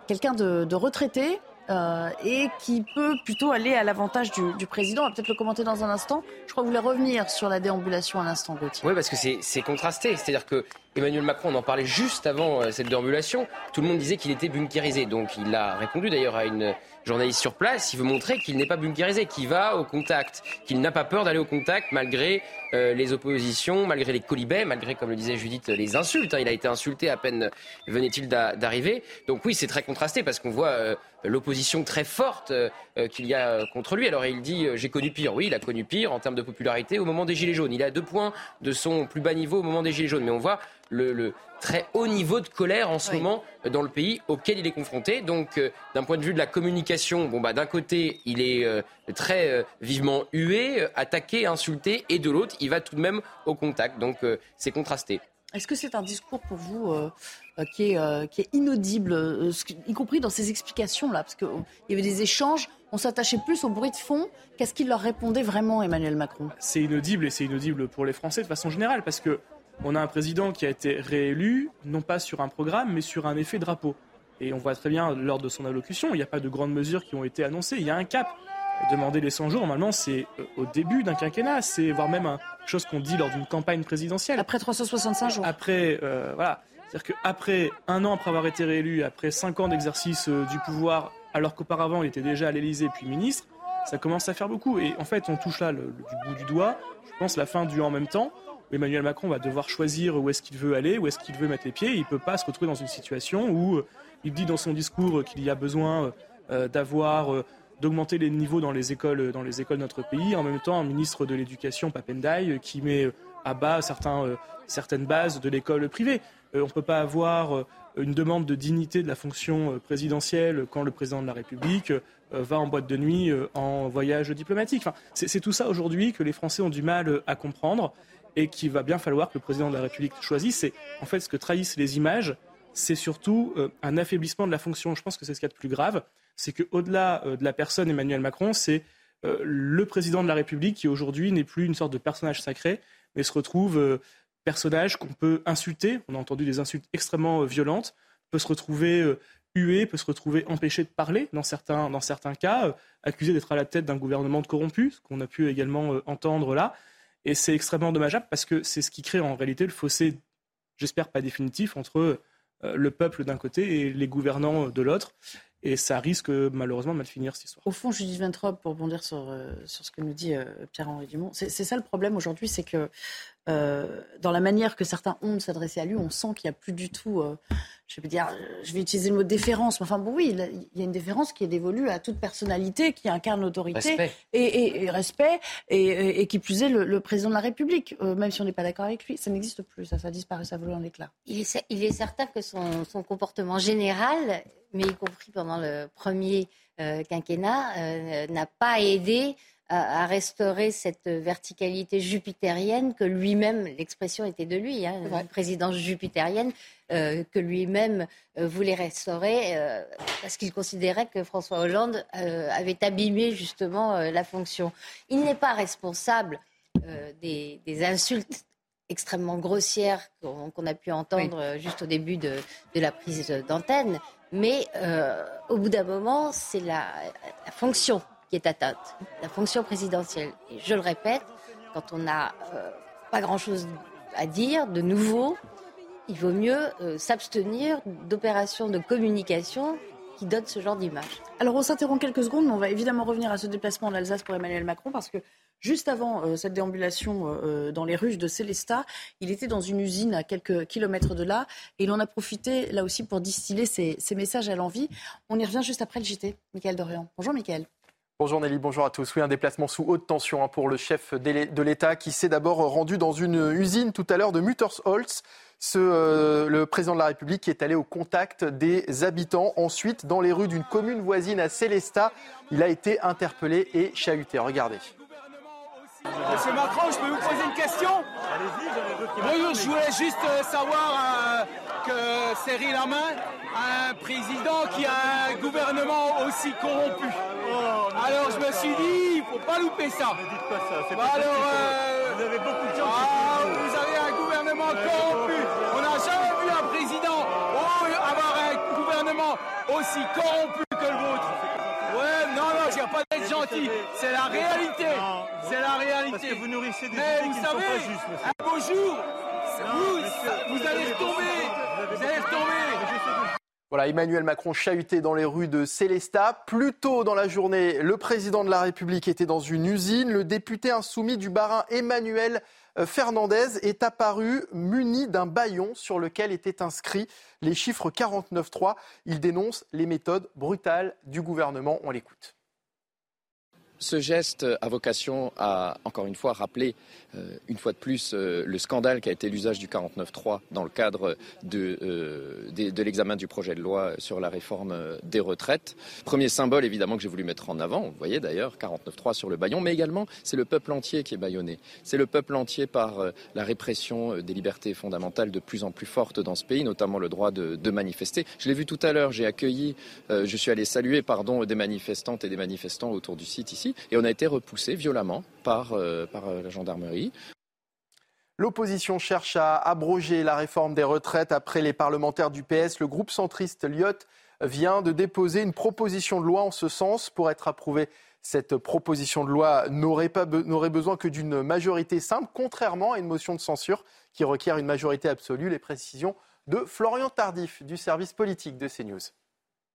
quelqu'un de, retraité euh, et qui peut plutôt aller à l'avantage du, président. On va peut-être le commenter dans un instant. Je crois que vous voulez revenir sur la déambulation à l'instant, Gauthier. Oui, parce que c'est contrasté. C'est-à-dire que Emmanuel Macron, on en parlait juste avant cette déambulation, tout le monde disait qu'il était bunkérisé. Donc il a répondu d'ailleurs à une journaliste sur place, il veut montrer qu'il n'est pas bunkérisé, qu'il va au contact, qu'il n'a pas peur d'aller au contact malgré euh, les oppositions, malgré les colibets, malgré, comme le disait Judith, les insultes. Hein. Il a été insulté à peine venait-il d'arriver. Donc oui, c'est très contrasté parce qu'on voit euh, l'opposition très forte euh, qu'il y a contre lui. Alors il dit j'ai connu pire. Oui, il a connu pire en termes de popularité au moment des Gilets jaunes. Il est à deux points de son plus bas niveau au moment des Gilets jaunes. Mais on voit le, très haut niveau de colère en ce moment dans le pays auquel il est confronté. Donc, d'un point de vue de la communication, bon bah d'un côté, il est très vivement hué, attaqué, insulté, et de l'autre, il va tout de même au contact. Donc euh, c'est contrasté. Est-ce que c'est un discours pour vous euh, euh, qui, est, qui, est, inaudible, y compris dans ses explications-là? Parce qu'il y avait des échanges, on s'attachait plus au bruit de fond qu'est-ce qu'il leur répondait vraiment, Emmanuel Macron? C'est inaudible et c'est inaudible pour les Français de façon générale, parce que on a un président qui a été réélu, non pas sur un programme, mais sur un effet drapeau. Et on voit très bien lors de son allocution, il n'y a pas de grandes mesures qui ont été annoncées, il y a un cap demander les 100 jours, normalement, c'est euh, au début d'un quinquennat, c'est voire même quelque chose qu'on dit lors d'une campagne présidentielle. Après 365 jours. Après, euh, voilà. C'est-à-dire qu'après un an après avoir été réélu, après cinq ans d'exercice euh, du pouvoir, alors qu'auparavant il était déjà à l'Élysée puis ministre, ça commence à faire beaucoup. Et en fait, on touche là le, du bout du doigt, je pense, la fin du en même temps. Emmanuel Macron va devoir choisir où est-ce qu'il veut aller, où est-ce qu'il veut mettre les pieds. Il ne peut pas se retrouver dans une situation où il dit dans son discours qu'il y a besoin d'avoir d'augmenter les niveaux dans les écoles dans les écoles de notre pays. En même temps, un ministre de l'Éducation, Papendai, qui met à bas euh, certaines bases de l'école privée. Euh, on ne peut pas avoir euh, une demande de dignité de la fonction présidentielle quand le président de la République va en boîte de nuit en voyage diplomatique. C'est tout ça aujourd'hui que les Français ont du mal à comprendre et qu'il va bien falloir que le président de la République choisisse. C'est en fait ce que trahissent les images, c'est surtout un affaiblissement de la fonction. Je pense que c'est ce qu'il y a de plus grave c'est qu'au-delà euh, de la personne Emmanuel Macron, c'est euh, le président de la République qui aujourd'hui n'est plus une sorte de personnage sacré, mais se retrouve euh, personnage qu'on peut insulter. On a entendu des insultes extrêmement violentes, peut se retrouver hué, peut se retrouver empêché de parler dans certains, dans certains cas, accusé d'être à la tête d'un gouvernement de corrompu, ce qu'on a pu également entendre là. Et c'est extrêmement dommageable parce que c'est ce qui crée en réalité le fossé, j'espère pas définitif, entre le peuple d'un côté et les gouvernants de l'autre. Et ça risque malheureusement de mal finir cette histoire. Au fond, Judith Ventrop, pour rebondir sur, euh, sur ce que nous dit euh, Pierre-Henri Dumont, c'est ça le problème aujourd'hui, c'est que euh, dans la manière que certains ont de s'adresser à lui, on sent qu'il n'y a plus du tout, je vais dire, je vais utiliser le mot déférence, mais enfin bon, oui, il y a une déférence qui est dévolue à toute personnalité qui incarne l'autorité et, respect, et, qui plus est le, président de la République, même si on n'est pas d'accord avec lui, ça n'existe plus, ça, ça disparaît, ça vole en éclat. Il est, il est certain que son, son comportement général mais y compris pendant le premier euh, quinquennat, euh, n'a pas aidé à, restaurer cette verticalité jupitérienne que lui-même, l'expression était de lui, hein, une présidence jupitérienne, euh, que lui-même voulait restaurer parce qu'il considérait que François Hollande avait abîmé justement la fonction. Il n'est pas responsable des, des, insultes extrêmement grossières qu'on a pu entendre juste au début de, la prise d'antenne. Mais au bout d'un moment, c'est la, fonction qui est atteinte, la fonction présidentielle. Et je le répète, quand on n'a pas grand-chose à dire de nouveau, il vaut mieux s'abstenir d'opérations de communication qui donnent ce genre d'image. Alors on s'interrompt quelques secondes, mais on va évidemment revenir à ce déplacement en Alsace pour Emmanuel Macron parce que Juste avant euh, cette déambulation euh, euh, dans les rues de Célestat, il était dans une usine à quelques kilomètres de là et il en a profité là aussi pour distiller ses, messages à l'envie. On y revient juste après le JT. Michael Dorian. Bonjour Michael. Bonjour Nelly, bonjour à tous. Oui, un déplacement sous haute tension hein, pour le chef de l'État qui s'est d'abord rendu dans une usine tout à l'heure de Muttersholz. Ce, le président de la République qui est allé au contact des habitants. Ensuite, dans les rues d'une commune voisine à Célestat, il a été interpellé et chahuté. Regardez. Monsieur Macron, je peux vous poser une question? Allez-y, Bonjour, je voulais juste euh, savoir euh, que Cyril Lamain a un président qui a un gouvernement aussi corrompu. Oh, alors je me suis dit, il ne faut pas louper ça. Ne dites pas ça, c'est bah, pas alors, euh, Vous avez beaucoup de gens ah, Vous avez un gouvernement corrompu. On n'a jamais vu un président avoir un gouvernement aussi corrompu que le vôtre. Ouais, non, non, il n'y a pas d'être gentil. C'est la réalité. C'est la réalité. Parce que vous nourrissez des mais vous qui savez, ne sont pas justes, Un beau jour, vous, allez retomber. Vous allez retomber. Voilà, Emmanuel Macron chahuté dans les rues de Célestat. Plus tôt dans la journée, le président de la République était dans une usine. Le député insoumis du Barin, Emmanuel euh, Fernandez, est apparu muni d'un baillon sur lequel étaient inscrits les chiffres 49.3. Il dénonce les méthodes brutales du gouvernement. On l'écoute. Ce geste a vocation à, encore une fois, rappeler euh, une fois de plus euh, le scandale qui a été l'usage du 49.3 dans le cadre de, euh, de, l'examen du projet de loi sur la réforme des retraites. Premier symbole, évidemment, que j'ai voulu mettre en avant, vous voyez d'ailleurs, 49.3 sur le baillon, mais également c'est le peuple entier qui est baillonné. C'est le peuple entier par la répression des libertés fondamentales de plus en plus fortes dans ce pays, notamment le droit de, de manifester. Je l'ai vu tout à l'heure, j'ai accueilli, je suis allé saluer, pardon, des manifestantes et des manifestants autour du site ici et on a été repoussé violemment par, euh, euh, la gendarmerie. L'opposition cherche à abroger la réforme des retraites après les parlementaires du PS. Le groupe centriste Lyot vient de déposer une proposition de loi en ce sens. Pour être approuvée, cette proposition de loi n'aurait, n'aurait besoin que d'une majorité simple, contrairement à une motion de censure qui requiert une majorité absolue. Les précisions de Florian Tardif du service politique de CNews.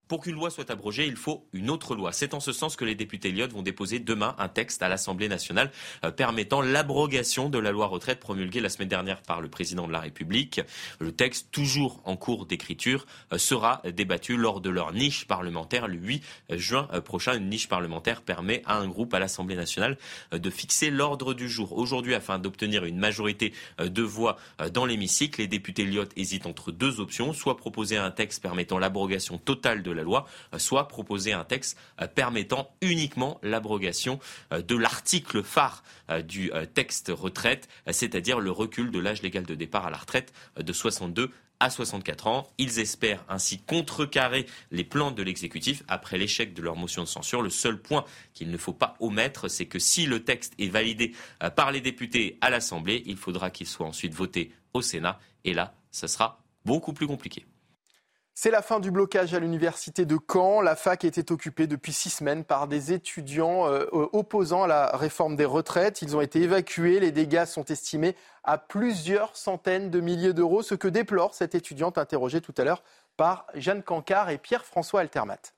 Pour qu'une loi soit abrogée, il faut une autre loi. C'est en ce sens que les députés Lyot vont déposer demain un texte à l'Assemblée nationale euh, permettant l'abrogation de la loi retraite promulguée la semaine dernière par le président de la République. Le texte, toujours en cours d'écriture, euh, sera débattu lors de leur niche parlementaire le 8 juin euh, prochain. Une niche parlementaire permet à un groupe à l'Assemblée nationale de fixer l'ordre du jour. Aujourd'hui, afin d'obtenir une majorité de voix dans l'hémicycle, les députés Lyot hésitent entre deux options, soit proposer un texte permettant l'abrogation totale de la loi, euh, soit proposer un texte euh, permettant uniquement l'abrogation euh, de l'article phare du texte retraite, c'est-à-dire le recul de l'âge légal de départ à la retraite de 62 à 64 ans. Ils espèrent ainsi contrecarrer les plans de l'exécutif après l'échec de leur motion de censure. Le seul point qu'il ne faut pas omettre, c'est que si le texte est validé par les députés à l'Assemblée, il faudra qu'il soit ensuite voté au Sénat. Et là, ce sera beaucoup plus compliqué. C'est la fin du blocage à l'université de Caen. La fac était occupée depuis six semaines par des étudiants euh, opposant à la réforme des retraites. Ils ont été évacués. Les dégâts sont estimés à plusieurs centaines de milliers d'euros, ce que déplore cette étudiante interrogée tout à l'heure par Jeanne Cancard et Pierre-François Altermat.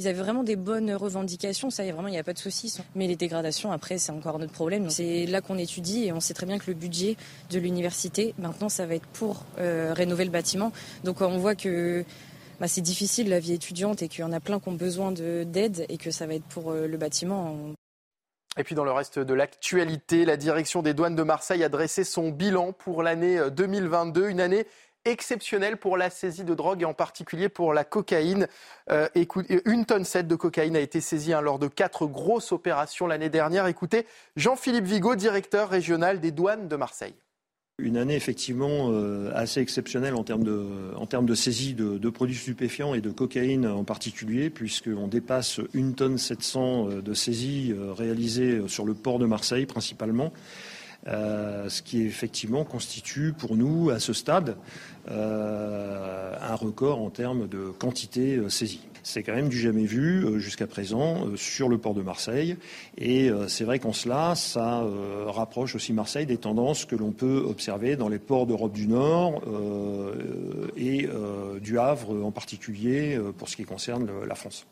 Ils avaient vraiment des bonnes revendications, ça y est vraiment, il n'y a pas de soucis. Mais les dégradations, après, c'est encore notre problème. C'est là qu'on étudie et on sait très bien que le budget de l'université, maintenant, ça va être pour euh, rénover le bâtiment. Donc on voit que bah, c'est difficile la vie étudiante et qu'il y en a plein qui ont besoin d'aide et que ça va être pour euh, le bâtiment. Et puis dans le reste de l'actualité, la direction des douanes de Marseille a dressé son bilan pour l'année 2022, une année exceptionnel pour la saisie de drogue et en particulier pour la cocaïne. Euh, une tonne 7 de cocaïne a été saisie hein, lors de quatre grosses opérations l'année dernière. Écoutez, Jean-Philippe Vigo, directeur régional des douanes de Marseille. Une année effectivement euh, assez exceptionnelle en termes de, en termes de saisie de, produits stupéfiants et de cocaïne en particulier, puisqu'on dépasse une tonne 700 euh, de saisies réalisées sur le port de Marseille principalement. ce qui effectivement constitue pour nous, à ce stade, un record en termes de quantité saisie. C'est quand même du jamais vu euh, jusqu'à présent euh, sur le port de Marseille. Et euh, c'est vrai qu'en cela, ça rapproche aussi Marseille des tendances que l'on peut observer dans les ports d'Europe du Nord et du Havre en particulier pour ce qui concerne la France.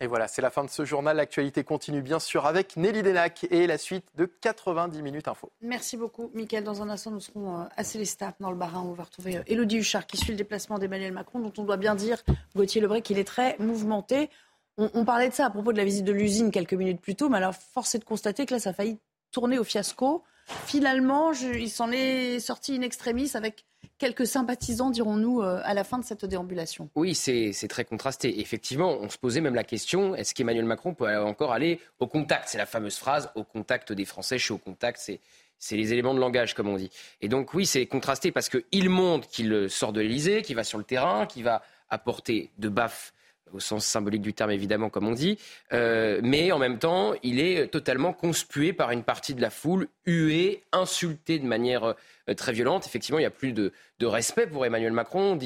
Et voilà, c'est la fin de ce journal. L'actualité continue bien sûr avec Nelly Denac et la suite de 90 minutes info. Merci beaucoup, Mickaël. Dans un instant, nous serons euh, à Célestat, dans le Barin. On va retrouver Elodie euh, Huchard qui suit le déplacement d'Emmanuel Macron, dont on doit bien dire, Gauthier Lebray, qu'il est très mouvementé. On, parlait de ça à propos de la visite de l'usine quelques minutes plus tôt, mais alors force est de constater que là, ça a failli tourner au fiasco. Finalement, il s'en est sorti in extremis avec quelques sympathisants, dirons-nous, euh, à la fin de cette déambulation. Oui, c'est très contrasté. Effectivement, on se posait même la question est-ce qu'Emmanuel Macron peut encore aller au contact? C'est la fameuse phrase au contact des Français. Je suis au contact, c'est. les éléments de langage, comme on dit. Et donc, oui, c'est contrasté parce qu'il montre qu'il sort de l'Elysée, qu'il va sur le terrain, qu'il va apporter de baffes au sens symbolique du terme évidemment, comme on dit, euh, mais en même temps, il est totalement conspué par une partie de la foule, hué, insulté de manière euh, très violente. Effectivement, il n'y a plus de, respect pour Emmanuel Macron.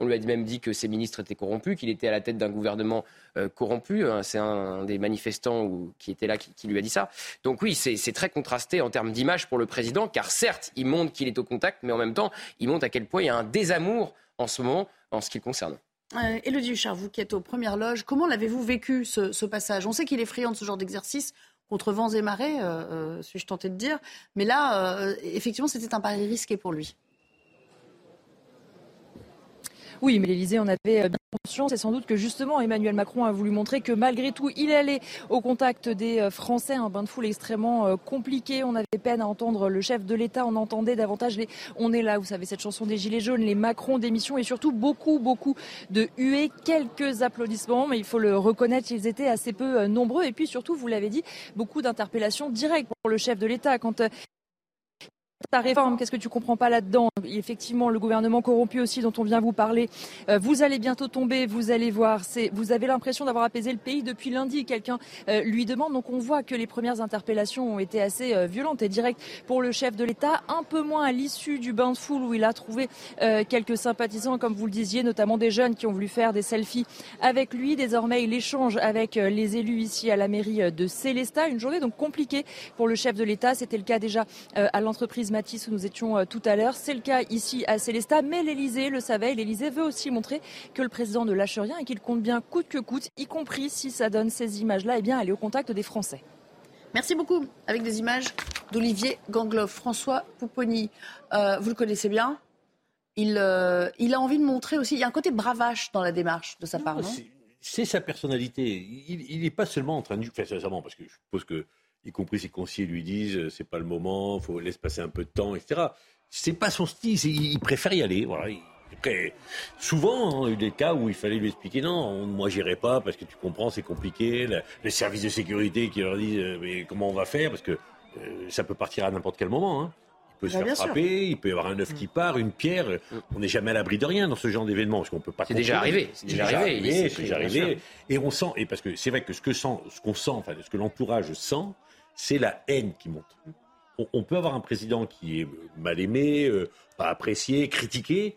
On, lui a même dit que ses ministres étaient corrompus, qu'il était à la tête d'un gouvernement euh, corrompu. C'est un, des manifestants qui était là qui, lui a dit ça. Donc oui, c'est très contrasté en termes d'image pour le président, car certes, il montre qu'il est au contact, mais en même temps, il montre à quel point il y a un désamour en ce moment en ce qui le concerne. Euh, Élodie Huchard, vous qui êtes aux premières loges, comment l'avez-vous vécu ce, passage? On sait qu'il est friand de ce genre d'exercice contre vents et marées, euh, euh, suis-je tenté de dire. Mais là, effectivement, c'était un pari risqué pour lui. Oui, mais l'Élysée en avait conscience et sans doute que justement Emmanuel Macron a voulu montrer que malgré tout, il allait au contact des euh, Français. Un bain de foule extrêmement euh, compliqué. On avait peine à entendre le chef de l'État. On entendait davantage les On est là, vous savez, cette chanson des Gilets jaunes, les Macron d'émission et surtout beaucoup, beaucoup de huées, quelques applaudissements. Mais il faut le reconnaître, ils étaient assez peu euh, nombreux. Et puis surtout, vous l'avez dit, beaucoup d'interpellations directes pour le chef de l'État. Quand ta réforme, qu'est-ce que tu comprends pas là-dedans? Effectivement, le gouvernement corrompu aussi dont on vient vous parler, euh, vous allez bientôt tomber, vous allez voir. Vous avez l'impression d'avoir apaisé le pays depuis lundi. Quelqu'un euh, lui demande. Donc on voit que les premières interpellations ont été assez euh, violentes et directes pour le chef de l'État. Un peu moins à l'issue du bain de foule où il a trouvé quelques sympathisants, comme vous le disiez, notamment des jeunes qui ont voulu faire des selfies avec lui. Désormais, il échange avec les élus ici à la mairie de Célestat. Une journée donc compliquée pour le chef de l'État. C'était le cas déjà à l'entreprise Matisse où nous étions euh, tout à l'heure. C'est le cas ici à Célestat, mais l'Elysée le savait. L'Elysée veut aussi montrer que le président ne lâche rien et qu'il compte bien coûte que coûte, y compris si ça donne ces images-là, et eh bien aller au contact des Français. Merci beaucoup. Avec des images d'Olivier Gangloff, François Pouponi. Euh, vous le connaissez bien. Il, euh, il, a envie de montrer aussi. Il y a un côté bravache dans la démarche de sa part, C'est sa personnalité. Il n'est pas seulement en train de. Enfin, sincèrement, parce que je suppose que y compris ses conseillers lui disent euh, c'est pas le moment, il faut laisser passer un peu de temps, etc. C'est pas son style, il préfère y aller. Voilà. souvent, hein, il y a eu des cas où il fallait lui expliquer non, moi j'irai pas parce que tu comprends, c'est compliqué. les services de sécurité qui leur disent euh, mais comment on va faire? Parce que euh, ça peut partir à n'importe quel moment. Hein. Il peut se bah, faire frapper, il peut y avoir un œuf qui part, une pierre. On n'est jamais à l'abri de rien dans ce genre d'événement parce qu'on peut pas. C'est déjà arrivé. C'est déjà, arrivé. C'est déjà arrivé. Et on sent, et parce que c'est vrai que ce que sent, ce qu'on sent, enfin ce que l'entourage sent, c'est la haine qui monte. On, peut avoir un président qui est mal aimé, euh, pas apprécié, critiqué.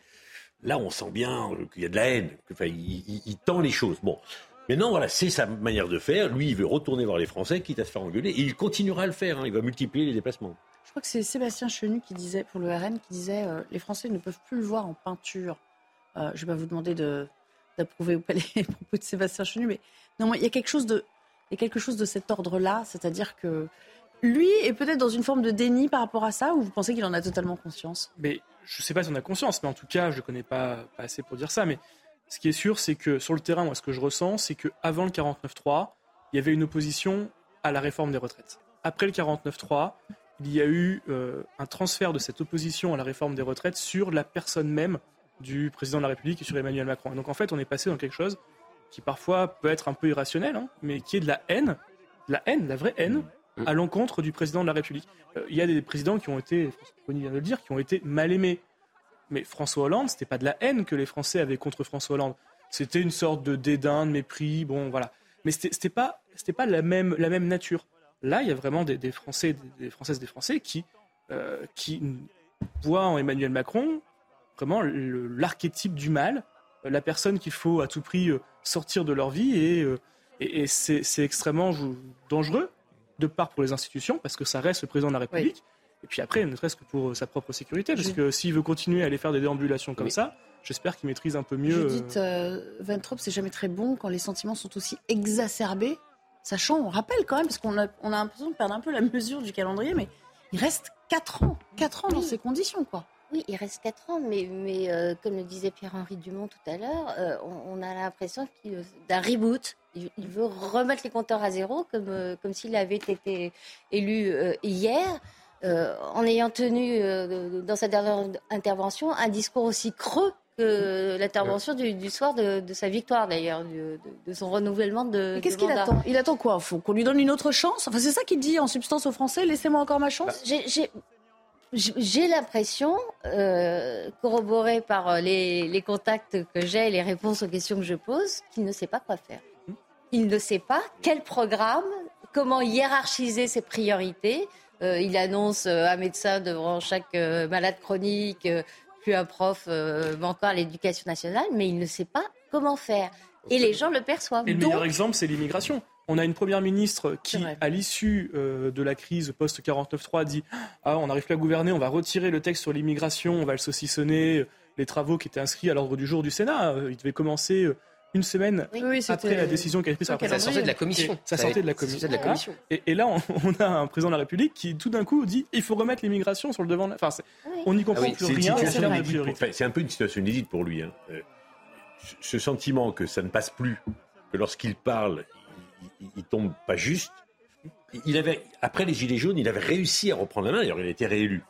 Là, on sent bien qu'il y a de la haine. Enfin, il, tend les choses. Bon. Mais non, voilà, c'est sa manière de faire. Lui, il veut retourner voir les Français, quitte à se faire engueuler. Et il continuera à le faire. Hein. Il va multiplier les déplacements. Je crois que c'est Sébastien Chenu qui disait, pour le RN, qui disait euh, les Français ne peuvent plus le voir en peinture. Euh, je vais pas vous demander d'approuver ou pas les propos de Sébastien Chenu, mais non, il y a quelque chose de il y a quelque chose de cet ordre-là, c'est-à-dire que lui est peut-être dans une forme de déni par rapport à ça, ou vous pensez qu'il en a totalement conscience? Mais je ne sais pas si on a conscience, mais en tout cas, je ne connais pas, assez pour dire ça. Mais ce qui est sûr, c'est que sur le terrain, moi, ce que je ressens, c'est qu'avant le 49-3, il y avait une opposition à la réforme des retraites. Après le 49-3, il y a eu euh, un transfert de cette opposition à la réforme des retraites sur la personne même du président de la République et sur Emmanuel Macron. Et donc en fait, on est passé dans quelque chose qui parfois peut être un peu irrationnel, hein, mais qui est de la haine, la haine, la vraie haine, mm. à l'encontre du président de la République. Euh, il y a des présidents qui ont été, François vient de le dire, qui ont été mal aimés. Mais François Hollande, c'était pas de la haine que les Français avaient contre François Hollande. C'était une sorte de dédain, de mépris, bon voilà. Mais c'était pas, c'était pas la même, la même nature. Là, il y a vraiment des, Français, des Françaises, des Français qui qui voit en Emmanuel Macron vraiment l'archétype du mal, la personne qu'il faut à tout prix sortir de leur vie et, et, c'est extrêmement dangereux de part pour les institutions parce que ça reste le président de la République. Et puis après, ne serait-ce que pour sa propre sécurité, parce que s'il veut continuer à aller faire des déambulations comme ça, j'espère qu'il maîtrise un peu mieux. Judith euh, Ventrop, c'est jamais très bon quand les sentiments sont aussi exacerbés. Sachant, on rappelle quand même, parce qu'on a, on a l'impression de perdre un peu la mesure du calendrier, mais il reste 4 ans, 4 ans dans ces conditions, quoi. Oui, il reste 4 ans, mais, mais euh, comme le disait Pierre-Henri Dumont tout à l'heure, euh, on, a l'impression d'un reboot. Il, veut remettre les compteurs à zéro, comme, comme s'il avait été élu hier. en ayant tenu dans sa dernière intervention un discours aussi creux que l'intervention du, soir de, sa victoire, d'ailleurs, de, son renouvellement de. Qu'est-ce qu'il attend? Il attend quoi qu'on lui donne une autre chance? Enfin, c'est ça qu'il dit en substance aux Français laissez-moi encore ma chance? J'ai l'impression, euh, corroborée par euh, les, contacts que j'ai et les réponses aux questions que je pose, qu'il ne sait pas quoi faire. Il ne sait pas quel programme, comment hiérarchiser ses priorités. Euh, il annonce un médecin devant chaque malade chronique, plus un prof à l'éducation nationale, mais il ne sait pas comment faire. Et les gens le perçoivent. Et le meilleur exemple, c'est l'immigration. On a une première ministre qui, à l'issue euh, de la crise post-49-3, dit Ah, on n'arrive plus à gouverner, on va retirer le texte sur l'immigration, on va le saucissonner. Les travaux qui étaient inscrits à l'ordre du jour du Sénat, euh, ils devaient commencer une semaine après la décision qui a été prise par Ça sortait de la commission. Ça sortait de la commission. Et, là, on, a un président de la République qui, tout d'un coup, dit il faut remettre l'immigration sur le devant. Enfin, on n'y comprend ah plus rien. C'est un peu une situation inédite pour lui. Hein. Euh, ce sentiment que ça ne passe plus, que lorsqu'il parle, il, il, tombe pas juste. Il avait, après les Gilets jaunes, il avait réussi à reprendre la main. D'ailleurs, il a été réélu.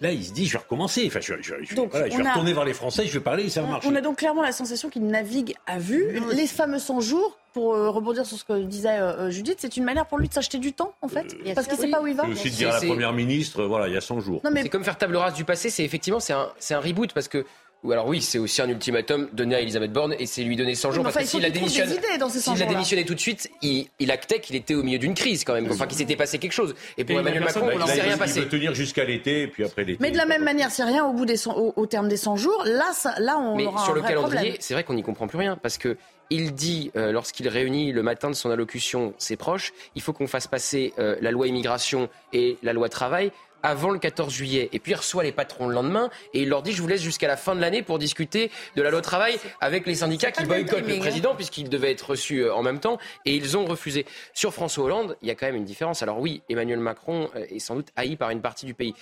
Là, il se dit, je vais recommencer. Enfin, je, je, je, donc, vais retourner voir les Français, je vais parler, ça va marcher. On a donc clairement la sensation qu'il navigue à vue. Les fameux 100 jours, pour euh, rebondir sur ce que disait euh, euh, Judith, c'est une manière pour lui de s'acheter du temps, en fait, parce qu'il ne sait pas où il va. C'est aussi dire à la première ministre, voilà, il y a 100 jours. C'est comme faire table rase du passé. C'est effectivement, c'est un, un reboot parce que ou alors oui, c'est aussi un ultimatum donné à Elisabeth Borne et c'est lui donner 100 jours. parce que s'il a démissionné, s'il a démissionné tout de suite, il, il actait qu'il était au milieu d'une crise quand même, enfin qu'il s'était passé quelque chose. Et pour Emmanuel Macron, il n'en s'est rien passé. Il veut tenir jusqu'à l'été et puis après l'été. Mais de la même manière, c'est rien au bout des au, terme des 100 jours. Là, ça, là, on Mais aura sur le calendrier, c'est vrai qu'on n'y comprend plus rien parce que il dit, euh, lorsqu'il réunit le matin de son allocution ses proches, il faut qu'on fasse passer euh, la loi immigration et la loi travail avant le 14 juillet. Et puis il reçoit les patrons le lendemain et il leur dit je vous laisse jusqu'à la fin de l'année pour discuter de la loi travail avec les syndicats qui boycottent le hein. président puisqu'il devait être reçu euh, en même temps et ils ont refusé. Sur François Hollande, il y a quand même une différence. Alors oui, Emmanuel Macron euh, est sans doute haï par une partie du pays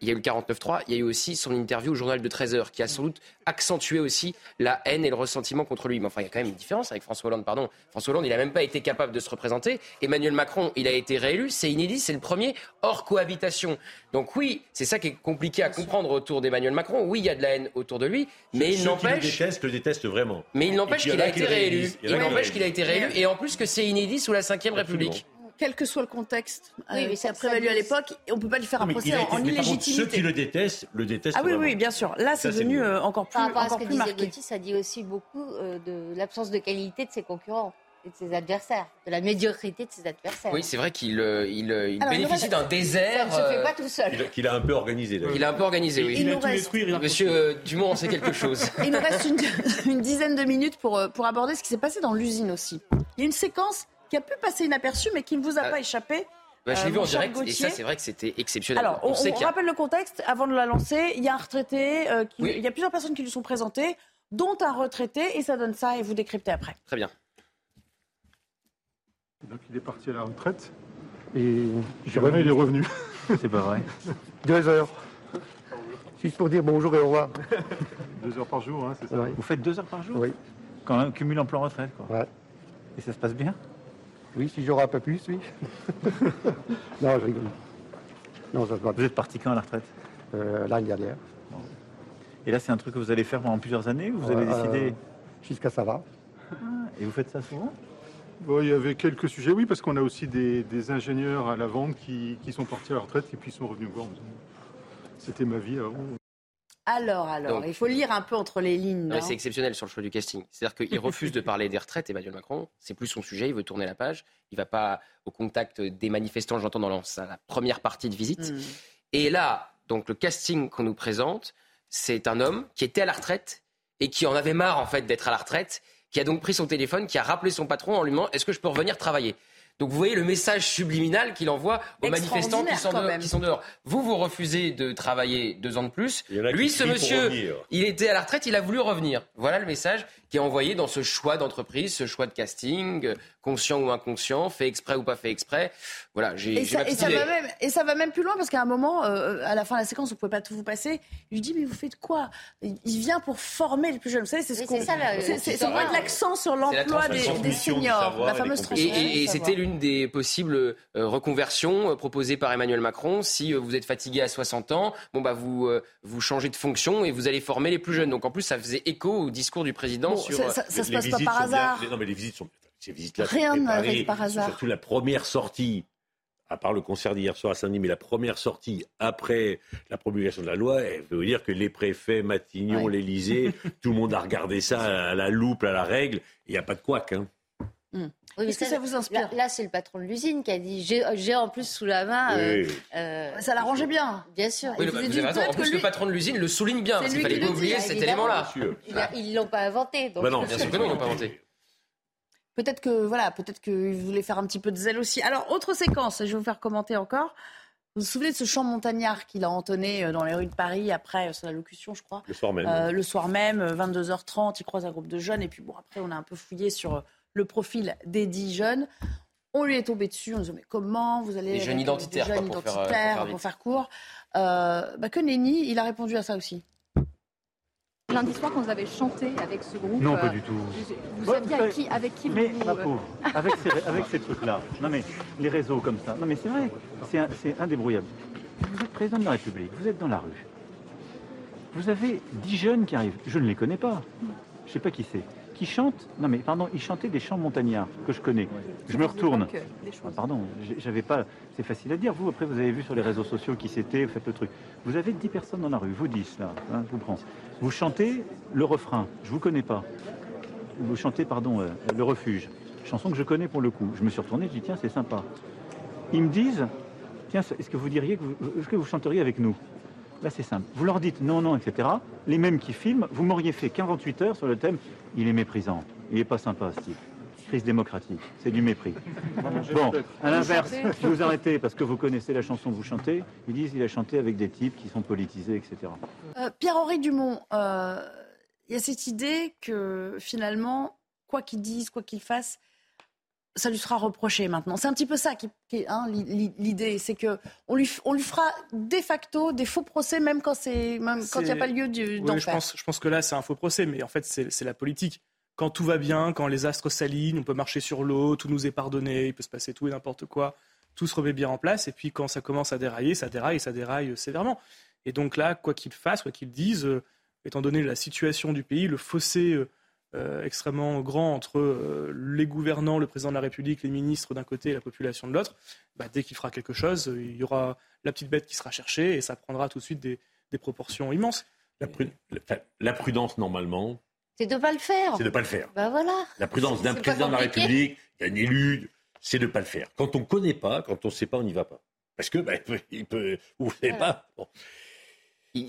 il y a eu le 49.3, il y a eu aussi son interview au journal de 13 heures qui a sans doute accentué aussi la haine et le ressentiment contre lui. Mais enfin, il y a quand même une différence avec François Hollande, pardon. François Hollande, il n'a même pas été capable de se représenter. Emmanuel Macron, il a été réélu. C'est inédit, c'est le premier hors cohabitation. Donc oui, c'est ça qui est compliqué à comprendre autour d'Emmanuel Macron. Oui, il y a de la haine autour de lui, mais il n'empêche. le déteste, le déteste vraiment. Mais il n'empêche qu'il a, été réélu. Il n'empêche qu'il a été réélu. Et en plus que c'est inédit sous la Ve République quel que soit le contexte oui, euh, ça a prévalu à l'époque, on ne peut pas lui faire un procès en, illégitimité. ceux qui le détestent, le détestent. Ah oui, oui, bien sûr. Là, c'est devenu euh, encore plus, Par encore à ce que plus marqué. ça dit aussi beaucoup euh, de l'absence de qualité de ses concurrents et de ses adversaires, de la médiocrité de ses adversaires. Oui, c'est vrai qu'il il, bénéficie d'un désert. Ça ne se fait pas tout seul. Qu'il a un peu organisé. Il a un peu organisé, oui. Il, nous reste... Monsieur Dumont en sait quelque chose. Il nous reste une, une dizaine de minutes pour, pour aborder ce qui s'est passé dans l'usine aussi. Il y a une séquence qui a pu passer inaperçu, mais qui ne vous a ah. pas échappé. Bah, je l'ai vu en direct et ça, c'est vrai que c'était exceptionnel. Alors, on, rappelle le contexte. Avant de la lancer, il y a un retraité, euh, il y a plusieurs personnes qui lui sont présentées, dont un retraité, et ça donne ça, et vous décryptez après. Très bien. Donc, il est parti à la retraite, et jamais il est revenu. C'est pas vrai. Deux heures. Juste pour dire bonjour et au revoir. deux heures par jour, hein, c'est ça Vous faites deux heures par jour? Oui. Quand même, cumul emploi-retraite, quoi. Ouais. Et ça se passe bien? Oui, si j'aurai un peu plus, oui. non, je rigole. Non, ça se Vous êtes parti quand à la retraite? Euh, L'année dernière. Et là, c'est un truc que vous allez faire pendant plusieurs années ou vous avez décidé Jusqu'à ça va. Ah, et vous faites ça souvent? Il y avait quelques sujets, oui, parce qu'on a aussi des, ingénieurs à la vente qui, qui, sont partis à la retraite et puis sont revenus voir. C'était ma vie avant. Alors, alors, il faut lire un peu entre les lignes. C'est exceptionnel sur le choix du casting. C'est-à-dire qu'il refuse de parler des retraites, Emmanuel Macron. C'est plus son sujet, il veut tourner la page. Il ne va pas au contact des manifestants, j'entends dans la première partie de visite. Hmm. Et là, donc le casting qu'on nous présente, c'est un homme qui était à la retraite et qui en avait marre en fait d'être à la retraite, qui a donc pris son téléphone, qui a rappelé son patron en lui demandant est-ce que je peux revenir travailler? Donc vous voyez le message subliminal qu'il envoie aux manifestants qui sont, dehors, qui sont, dehors, Vous, vous refusez de travailler deux ans de plus. Lui, ce monsieur, il était à la retraite, il a voulu revenir. Voilà le message qui est envoyé dans ce choix d'entreprise, ce choix de casting, conscient ou inconscient, fait exprès ou pas fait exprès. Voilà, j'ai et, ça, et, ça va même, et ça va même plus loin parce qu'à un moment, euh, à la fin de la séquence, vous pouvez pas tout vous passer. Il lui dit mais vous faites quoi? Il vient pour former les plus jeunes. Vous savez, c'est ce qu'on. C'est mettre l'accent sur l'emploi des, des, seniors, la fameuse Et, et c'était l'une des possibles euh, reconversions euh, proposées par Emmanuel Macron. Si vous êtes fatigué à 60 ans, bon bah vous vous changez de fonction et vous allez former les plus jeunes. Donc en plus, ça faisait écho au discours du président ça, ça, se passe pas par hasard. non, mais les visites sont. Ces visites-là Rien n'arrive par hasard. Surtout la première sortie, à part le concert d'hier soir à Saint-Denis, mais la première sortie après la promulgation de la loi, elle veut dire que les préfets, Matignon, l'Élysée, tout le monde a regardé ça à la loupe, à la règle. Il n'y a pas de couac. Hein. Hmm. Est-ce que ça vous inspire Là, c'est le patron de l'usine qui a dit j'ai en plus sous la main. Euh, euh, ça l'arrangeait bien. Bien sûr. Oui, vous avez raison. En plus, le patron de l'usine le souligne bien. Parce qu'il fallait pas oublier cet élément-là. Ils l'ont pas inventé. Donc... Bah non, bien sûr que non, ils l'ont pas inventé. Peut-être que voilà, peut-être qu'ils voulaient faire un petit peu de zèle aussi. Alors, autre séquence, je vais vous faire commenter encore. Vous vous souvenez de ce chant montagnard qu'il a entonné euh, dans les rues de Paris après son allocution, je crois? Le soir même. le soir même, 22h30, il croise un groupe de jeunes. Et puis, bon, après, on a un peu fouillé sur le profil des dix jeunes. On lui est tombé dessus, on se dit mais comment vous allez... Les jeunes identitaires, jeunes pour, identitaires faire, pour, faire, court. Euh, bah que Nenny, il a répondu à ça aussi. Lundi soir, quand vous avez chanté avec ce groupe... Non, pas du tout. Vous, saviez avec qui, avec qui mais, vous... Ma pauvre, avec ces, avec ces trucs-là, non mais les réseaux comme ça, non mais c'est vrai, c'est indébrouillable. Vous êtes président de la République, vous êtes dans la rue. Vous avez dix jeunes qui arrivent, je ne les connais pas, je ne sais pas qui c'est qui chantent. Non, mais pardon, ils chantaient des chants montagnards que je connais. Je me retourne. Ah, pardon, j'avais pas. C'est facile à dire. Vous, après, vous avez vu sur les réseaux sociaux qui c'était, vous faites le truc. Vous avez 10 personnes dans la rue, vous 10 là, hein, je vous prends. Vous chantez le refrain, je vous connais pas. Vous chantez, pardon, euh, le refuge. Chanson que je connais pour le coup. Je me suis retourné, je dis tiens, c'est sympa. Ils me disent, tiens, est-ce que vous diriez que vous, que vous chanteriez avec nous? Là, c'est simple. Vous leur dites non, non, etc. Les mêmes qui filment, vous m'auriez fait 48 heures sur le thème il est méprisant, il n'est pas sympa, ce type. Crise démocratique, c'est du mépris. Bon, à l'inverse, je vous arrêtez parce que vous connaissez la chanson que vous chantez. Ils disent qu'il a chanté avec des types qui sont politisés, etc. Euh, Pierre-Henri Dumont, euh, il y a cette idée que finalement, quoi qu'il dise, quoi qu'il fasse, ça lui sera reproché maintenant. C'est un petit peu ça qui, hein, l'idée, c'est que on lui, on lui fera de facto des faux procès même quand c'est même quand il n'y a pas lieu d'en oui, je pense, je pense que là c'est un faux procès, mais en fait c'est la politique. Quand tout va bien, quand les astres s'alignent, on peut marcher sur l'eau, tout nous est pardonné, il peut se passer tout et n'importe quoi, tout se remet bien en place. Et puis quand ça commence à dérailler, ça déraille, ça déraille sévèrement. Et donc là, quoi qu'il fasse, quoi qu'il dise, euh, étant donné la situation du pays, le fossé euh, euh, extrêmement grand entre euh, les gouvernants, le président de la République, les ministres d'un côté et la population de l'autre, bah, dès qu'il fera quelque chose, il y aura la petite bête qui sera cherchée et ça prendra tout de suite des, proportions immenses. La, prudence, normalement. C'est de ne pas le faire. C'est de ne pas le faire. Bah voilà. La prudence d'un président de la République, d'un élu, c'est de ne pas le faire. Quand on ne connaît pas, quand on ne sait pas, on n'y va pas. Parce que, bah, il peut, vous ne savez pas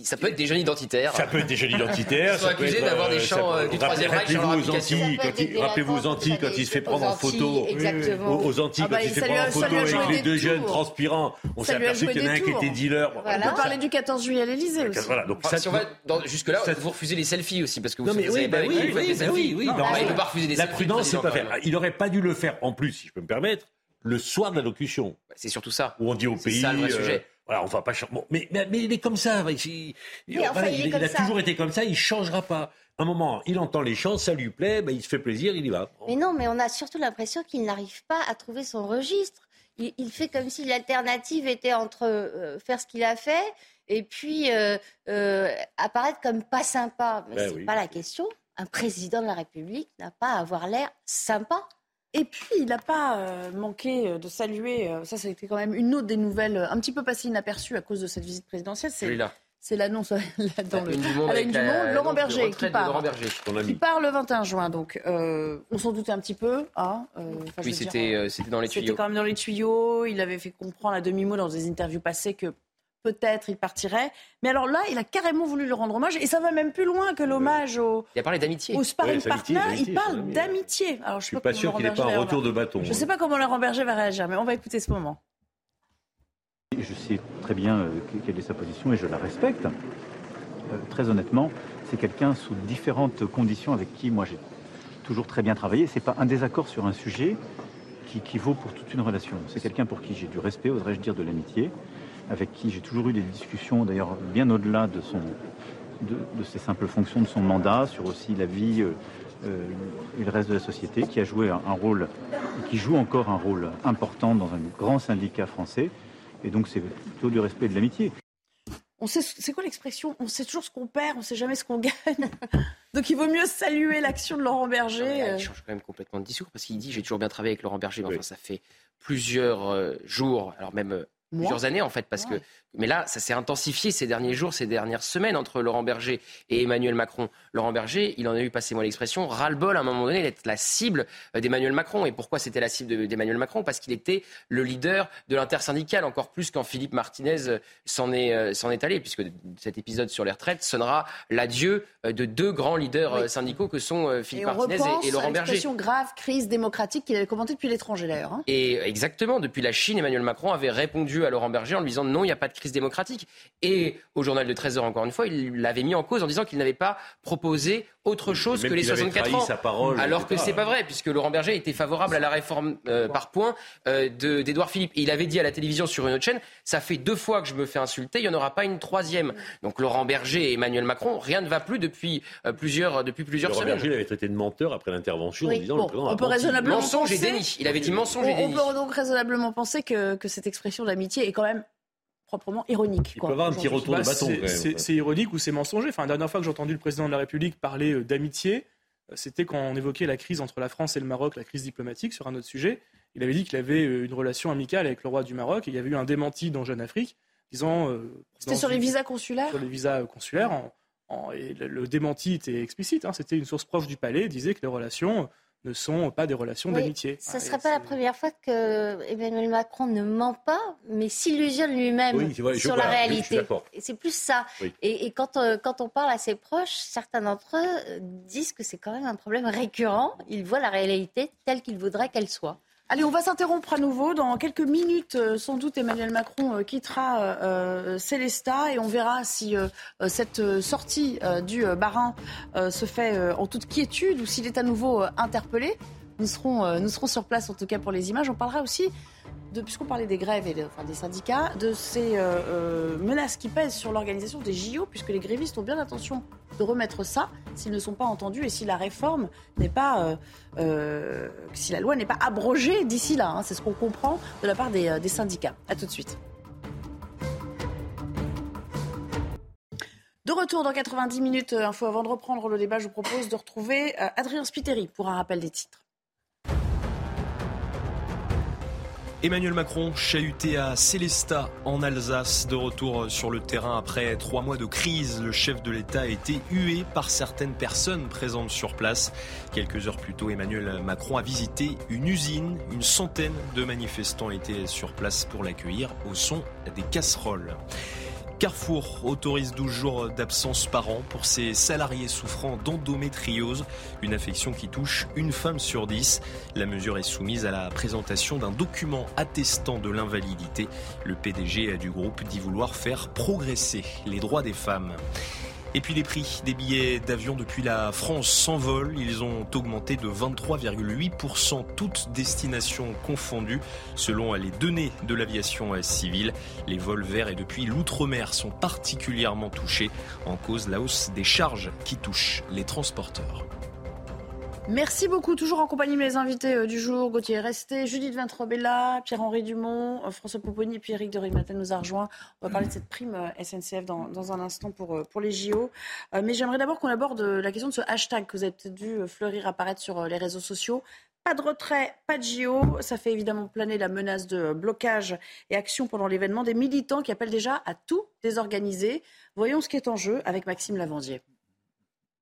ça peut être des jeunes identitaires. Ça peut être des jeunes identitaires. Ils sont accusés d'avoir des chants euh, du Troisième Reich sur leur application. Rappelez-vous aux Antilles quand il se fait prendre en photo. Aux Antilles quand il se fait prendre en photo avec les deux jeunes transpirants. On s'est aperçu qu'il y en a un qui était dealer. On peut parler du 14 juillet à l'Élysée aussi. Voilà, donc si on va jusque-là, vous refusez les selfies aussi parce que vous pas qui vous faites des selfies. Oui, il ne peut pas refuser des selfies. La prudence, c'est pas faire. Il n'aurait pas dû le faire en plus, si je peux me permettre, le soir de la locution. C'est surtout ça. Où on dit au pays. C'est ça le vrai euh, sujet. Voilà, on va pas changer. mais, mais, il est comme ça. Il, il, a toujours été comme ça. Il changera pas. Un moment, il entend les chants, ça lui plaît, ben, il se fait plaisir, il y va. Mais non, mais on a surtout l'impression qu'il n'arrive pas à trouver son registre. Il, fait comme si l'alternative était entre euh, faire ce qu'il a fait et puis euh, euh, apparaître comme pas sympa. Mais ben c'est pas la question. Un président de la République n'a pas à avoir l'air sympa. Et puis, il n'a pas euh, manqué euh, de saluer, euh, ça, ça a été quand même une autre des nouvelles, un petit peu passée inaperçue à cause de cette visite présidentielle. C'est, c'est l'annonce là, dans le, à la une du monde, Laurent Berger, qui part, qui part le 21 juin. Donc, on s'en doutait un petit peu. Hein, oui, c'était, c'était dans les tuyaux. C'était quand même dans les tuyaux. Il avait fait comprendre à demi-mot dans des interviews passées que peut-être il partirait. Mais alors là, il a carrément voulu lui rendre hommage et ça va même plus loin que l'hommage au. Il a parlé d'amitié. Au sparring Ouais, c'est amitié, partner, il parle d'amitié. Alors je, Je suis sais pas comment sûr qu'il n'ait pas un retour va- de bâton. Je ne sais pas comment Laurent Berger va réagir, mais on va écouter ce moment. Je sais très bien euh, quelle est sa position et je la respecte. Euh, très honnêtement, c'est quelqu'un sous différentes conditions avec qui moi j'ai toujours très bien travaillé. C'est pas un désaccord sur un sujet qui, qui vaut pour toute une relation. C'est quelqu'un pour qui j'ai du respect, oserais-je dire de l'amitié, avec qui j'ai toujours eu des discussions, d'ailleurs bien au-delà de, son, de, de ses simples fonctions, de son mandat, sur aussi la vie euh, euh, et le reste de la société, qui a joué un, un rôle, et qui joue encore un rôle important dans un grand syndicat français. Et donc c'est plutôt du respect et de l'amitié. On sait, c'est quoi l'expression? On sait toujours ce qu'on perd, on sait jamais ce qu'on gagne. Donc il vaut mieux saluer l'action de Laurent Berger. Il change quand même complètement de discours parce qu'il dit j'ai toujours bien travaillé avec Laurent Berger, mais enfin ça fait plusieurs euh, jours, alors même plusieurs années en fait, parce que mais là ça s'est intensifié ces derniers jours, ces dernières semaines entre Laurent Berger et Emmanuel Macron. Laurent Berger, il en a eu, passez-moi l'expression, ras-le-bol à un moment donné d'être la cible euh, d'Emmanuel Macron. Et pourquoi c'était la cible de- d'Emmanuel Macron? Parce qu'il était le leader de l'intersyndicale, encore plus quand Philippe Martinez euh, s'en est, euh, s'en est allé, puisque cet épisode sur les retraites sonnera l'adieu de deux grands leaders syndicaux que sont Et Philippe on Martinez et, et Laurent à Berger. grave crise démocratique qu'il avait commentée depuis l'étranger d'ailleurs. hein. Et exactement, depuis la Chine, Emmanuel Macron avait répondu à Laurent Berger en lui disant non, il n'y a pas de crise démocratique. Et au journal de 13 heures, encore une fois, il l'avait mis en cause en disant qu'il n'avait pas proposé autre chose que les qu'il avait 64 trahi ans. sa parole, alors que etc. c'est pas vrai, puisque Laurent Berger était favorable à la réforme euh, par points euh, de- d'Édouard Philippe. Et il avait dit à la télévision sur une autre chaîne, ça fait deux fois que je me fais insulter, il n'y en aura pas une troisième. Donc Laurent Berger et Emmanuel Macron, rien ne va plus depuis euh, plusieurs, depuis plusieurs Laurent semaines. Berger l'avait traité de menteur après l'intervention Oui, en disant bon, le président on a peut raisonnablement Mensonge et penser- déni. Il avait dit mensonge on, et on déni. peut donc raisonnablement penser que, que cette expression d'amitié est quand même proprement ironique. Il quoi, peut avoir un petit retour de Bah, bâton. c'est- ironique ou c'est mensonger. Enfin, la dernière fois que j'ai entendu le président de la République parler euh, d'amitié, euh, c'était quand on évoquait la crise entre la France et le Maroc, la crise diplomatique sur un autre sujet. Il avait dit qu'il avait euh, une relation amicale avec le roi du Maroc et il y avait eu un démenti dans Jeune Afrique disant. euh, C'était sur les visas consulaires Sur les visas consulaires. en- en- et le, le démenti était explicite. hein. C'était une source proche du palais, disait que les relations ne sont pas des relations Oui, d'amitié. Ce ne serait pas la première fois que Emmanuel Macron ne ment pas, mais s'illusionne lui-même Oui, je- sur la voilà, réalité. c'est plus ça. Oui. Et, et quand, euh, quand on parle à ses proches, certains d'entre eux disent que c'est quand même un problème récurrent. Ils voient la réalité telle qu'ils voudraient qu'elle soit. Allez, on va s'interrompre à nouveau. Dans quelques minutes, euh, sans doute, Emmanuel Macron euh, quittera euh, euh, Célestat et on verra si cette sortie du Barin se fait en toute quiétude ou s'il est à nouveau interpellé. Nous serons sur place, en tout cas pour les images. On parlera aussi, puisqu'on parlait des grèves et des, syndicats, de ces euh, euh, menaces qui pèsent sur l'organisation des JO, puisque les grévistes ont bien l'intention de remettre ça s'ils ne sont pas entendus et si la réforme n'est pas, euh, loi n'est pas abrogée d'ici là. hein. C'est ce qu'on comprend de la part des, syndicats. À tout de suite. De retour dans 90 minutes info avant de reprendre le débat, je vous propose de retrouver Adrien Spiteri pour un rappel des titres. Emmanuel Macron chahuté à Célestat en Alsace, de retour sur le terrain après trois mois de crise. Le chef de l'État a été hué par certaines personnes présentes sur place. Quelques heures plus tôt, Emmanuel Macron a visité une usine. Une centaine de manifestants étaient sur place pour l'accueillir au son des casseroles. Carrefour autorise 12 jours d'absence par an pour ses salariés souffrant d'endométriose, une affection qui touche une femme sur dix. La mesure est soumise à la présentation d'un document attestant de l'invalidité. Le PDG du groupe dit vouloir faire progresser les droits des femmes. Et puis les prix des billets d'avion depuis la France s'envolent. Ils ont augmenté de 23,8%, toutes destinations confondues, selon les données de l'aviation civile. Les vols vers et depuis l'outre-mer sont particulièrement touchés, en cause la hausse des charges qui touchent les transporteurs. Merci beaucoup, toujours en compagnie de mes invités euh, du jour. Gauthier est resté, Judith Vintrobella, Pierre-Henri Dumont, euh, François Pouponi et puis Eric de nous a rejoint. On va parler de cette prime euh, SNCF dans, un instant pour, pour les JO. Mais j'aimerais d'abord qu'on aborde la question de ce hashtag que vous avez euh, fleurir apparaître sur les réseaux sociaux. Pas de retrait, pas de JO. Ça fait évidemment planer la menace de blocage et action pendant l'événement. Des militants qui appellent déjà à tout désorganiser. Voyons ce qui est en jeu avec Maxime Lavandier.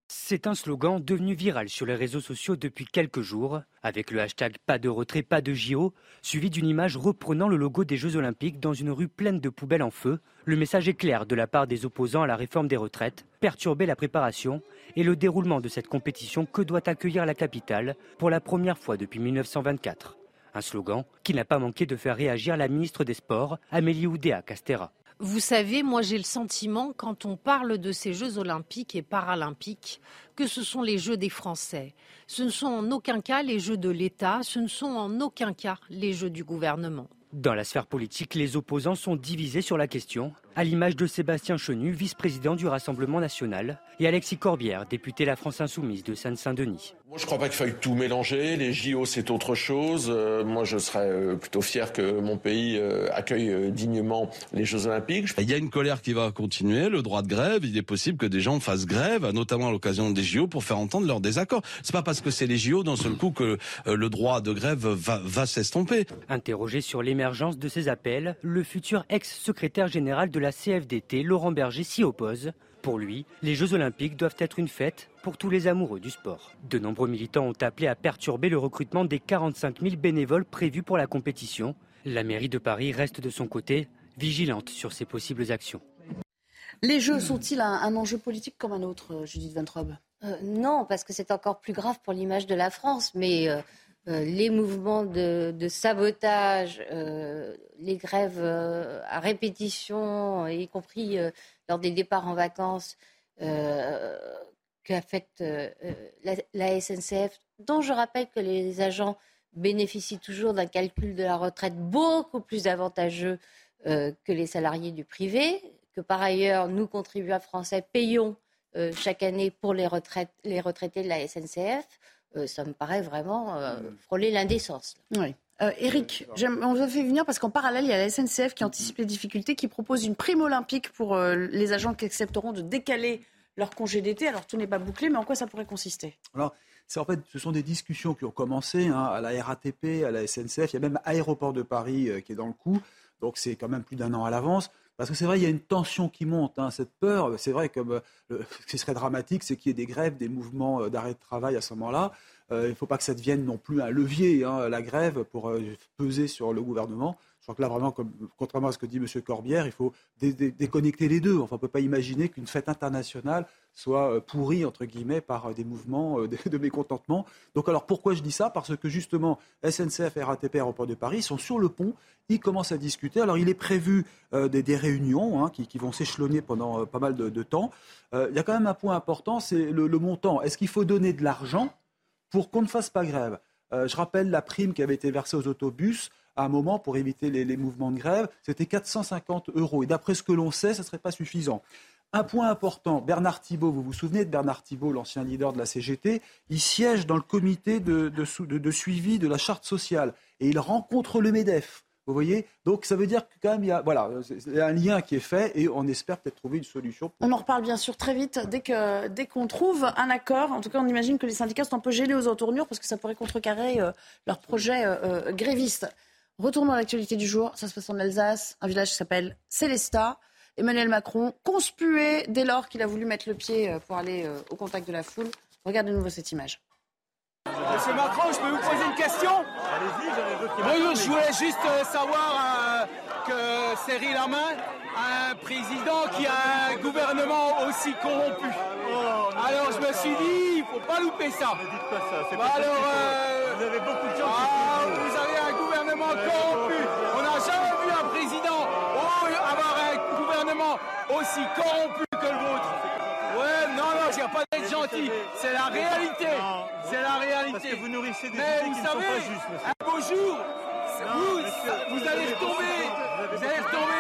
C'est un slogan devenu viral sur les réseaux sociaux depuis quelques jours, avec le hashtag pas de retrait, pas de JO, suivi d'une image reprenant le logo des Jeux Olympiques dans une rue pleine de poubelles en feu. Le message est clair de la part des opposants à la réforme des retraites, perturber la préparation et le déroulement de cette compétition que doit accueillir la capitale pour la première fois depuis 1924. Un slogan qui n'a pas manqué de faire réagir la ministre des Sports, Amélie Oudéa Castera. Vous savez, moi j'ai le sentiment, quand on parle de ces Jeux olympiques et paralympiques, que ce sont les Jeux des Français. Ce ne sont en aucun cas les Jeux de l'État, ce ne sont en aucun cas les Jeux du gouvernement. Dans la sphère politique, les opposants sont divisés sur la question, à l'image de Sébastien Chenu, vice-président du Rassemblement national, et Alexis Corbière, député La France Insoumise de Seine-Saint-Denis. Moi, je ne crois pas qu'il faille tout mélanger. Les JO, c'est autre chose. Euh, moi, je serais euh, plutôt fier que mon pays euh, accueille dignement les Jeux Olympiques. Il y a une colère qui va continuer, le droit de grève. Il est possible que des gens fassent grève, notamment à l'occasion des JO, pour faire entendre leur désaccord. C'est pas parce que c'est les JO d'un seul coup que le droit de grève va, va s'estomper. Interrogé sur l'émergence de ces appels, le futur ex-secrétaire général de la CFDT, Laurent Berger, s'y oppose. Pour lui, les Jeux olympiques doivent être une fête pour tous les amoureux du sport. De nombreux militants ont appelé à perturber le recrutement des 45 000 bénévoles prévus pour la compétition. La mairie de Paris reste de son côté vigilante sur ces possibles actions. Les Jeux sont-ils un, enjeu politique comme un autre, euh, Judith Van euh, Non, parce que c'est encore plus grave pour l'image de la France. Mais euh, les mouvements de, sabotage, les grèves à répétition, y compris lors des départs en vacances, qu'a fait euh, euh, la, SNCF, dont je rappelle que les agents bénéficient toujours d'un calcul de la retraite beaucoup plus avantageux euh, que les salariés du privé, que par ailleurs, nous, contribuables français, payons chaque année pour les, retraites, les retraités de la SNCF, ça me paraît vraiment frôler l'indécence. Oui. Eric, on vous a fait venir parce qu'en parallèle, il y a la SNCF qui anticipe les difficultés, qui propose une prime olympique pour les agents qui accepteront de décaler leur congé d'été. Alors tout n'est pas bouclé, mais en quoi ça pourrait consister? Alors, en fait, ce sont des discussions qui ont commencé hein, à la RATP, à la SNCF. Il y a même Aéroport de Paris euh, qui est dans le coup. Donc c'est quand même plus d'un an à l'avance. Parce que c'est vrai, il y a une tension qui monte, hein, cette peur. C'est vrai que euh, ce qui serait dramatique, c'est qu'il y ait des grèves, des mouvements euh, d'arrêt de travail à ce moment-là. Il ne faut pas que ça devienne non plus un levier, hein, la grève, pour peser sur le gouvernement. Je crois que là, vraiment, contrairement à ce que dit M. Corbière, il faut déconnecter les deux. On ne peut pas imaginer qu'une fête internationale soit euh, pourrie, entre guillemets, par euh, des mouvements euh, de, mécontentement. Donc, alors, pourquoi je dis ça? Parce que, justement, SNCF et RATP Aéroport de Paris sont sur le pont, ils commencent à discuter. Alors, il est prévu des, réunions hein, qui, vont s'échelonner pendant pas mal de, temps. il y a quand même un point important, c'est le montant. Est-ce qu'il faut donner de l'argent? Pour qu'on ne fasse pas grève Je rappelle la prime qui avait été versée aux autobus à un moment pour éviter les, mouvements de grève, c'était 450 euros. Et d'après ce que l'on sait, ce ne serait pas suffisant. Un point important, Bernard Thibault, vous vous souvenez de Bernard Thibault, l'ancien leader de la CGT, il siège dans le comité de, de, suivi de la charte sociale et il rencontre le MEDEF. Vous voyez? Donc ça veut dire que quand même, il y a, voilà, un lien qui est fait et on espère peut-être trouver une solution. On en reparle bien sûr très vite dès qu'on dès trouve un accord. En tout cas, on imagine que les syndicats sont un peu gênés aux entournures parce que ça pourrait contrecarrer euh, leur projet euh, euh, gréviste. Retournons à l'actualité du jour. Ça se passe en Alsace, un village qui s'appelle Célestat. Emmanuel Macron, conspué dès lors qu'il a voulu mettre le pied pour aller au contact de la foule. Regardez de nouveau cette image. Monsieur Macron, je peux vous poser une question? Allez-y, j'en ai d'autres qui Je voulais juste euh, savoir que Cyril Lamain a un président qui a un gouvernement aussi corrompu. Oh, alors je me suis dit, il ne faut pas louper ça. Ne dites pas ça, c'est pas alors, Vous avez beaucoup de qui ah, Vous avez un gouvernement corrompu. On n'a jamais vu un président avoir un gouvernement aussi corrompu pas d'être gentil. C'est la réalité. C'est la réalité. Parce que vous nourrissez des Mais vous qui savez, ne sont pas justes, monsieur. un beau jour, vous, vous allez retomber. Vous allez retomber.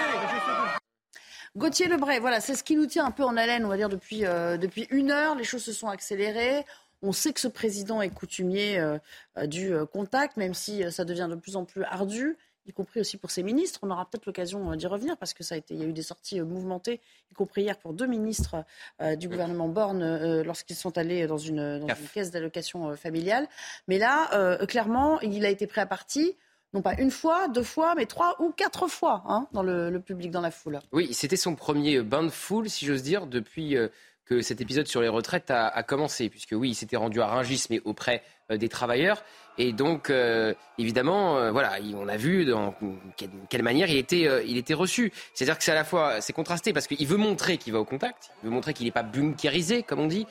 Gauthier Lebray, voilà, c'est ce qui nous tient un peu en haleine, on va dire, depuis, euh, depuis une heure. Les choses se sont accélérées. On sait que ce président est coutumier euh, euh, du contact, même si ça devient de plus en plus ardu y compris aussi pour ses ministres. On aura peut-être l'occasion d'y revenir parce que ça a été, il y a eu des sorties mouvementées, y compris hier pour deux ministres du gouvernement Borne lorsqu'ils sont allés dans une, dans une caisse d'allocation familiale. Mais là, clairement, il a été pris à partie non pas une fois, deux fois, mais trois ou quatre fois hein, dans le, public, dans la foule. Oui, c'était son premier bain de foule, si j'ose dire, depuis que cet épisode sur les retraites a, commencé, puisque oui, il s'était rendu à Rungis, mais auprès des travailleurs. Et donc, évidemment, voilà, on a vu dans quelle manière il était, il était reçu. C'est-à-dire que c'est à la fois, c'est contrasté parce qu'il veut montrer qu'il va au contact, il veut montrer qu'il n'est pas bunkérisé, comme on dit,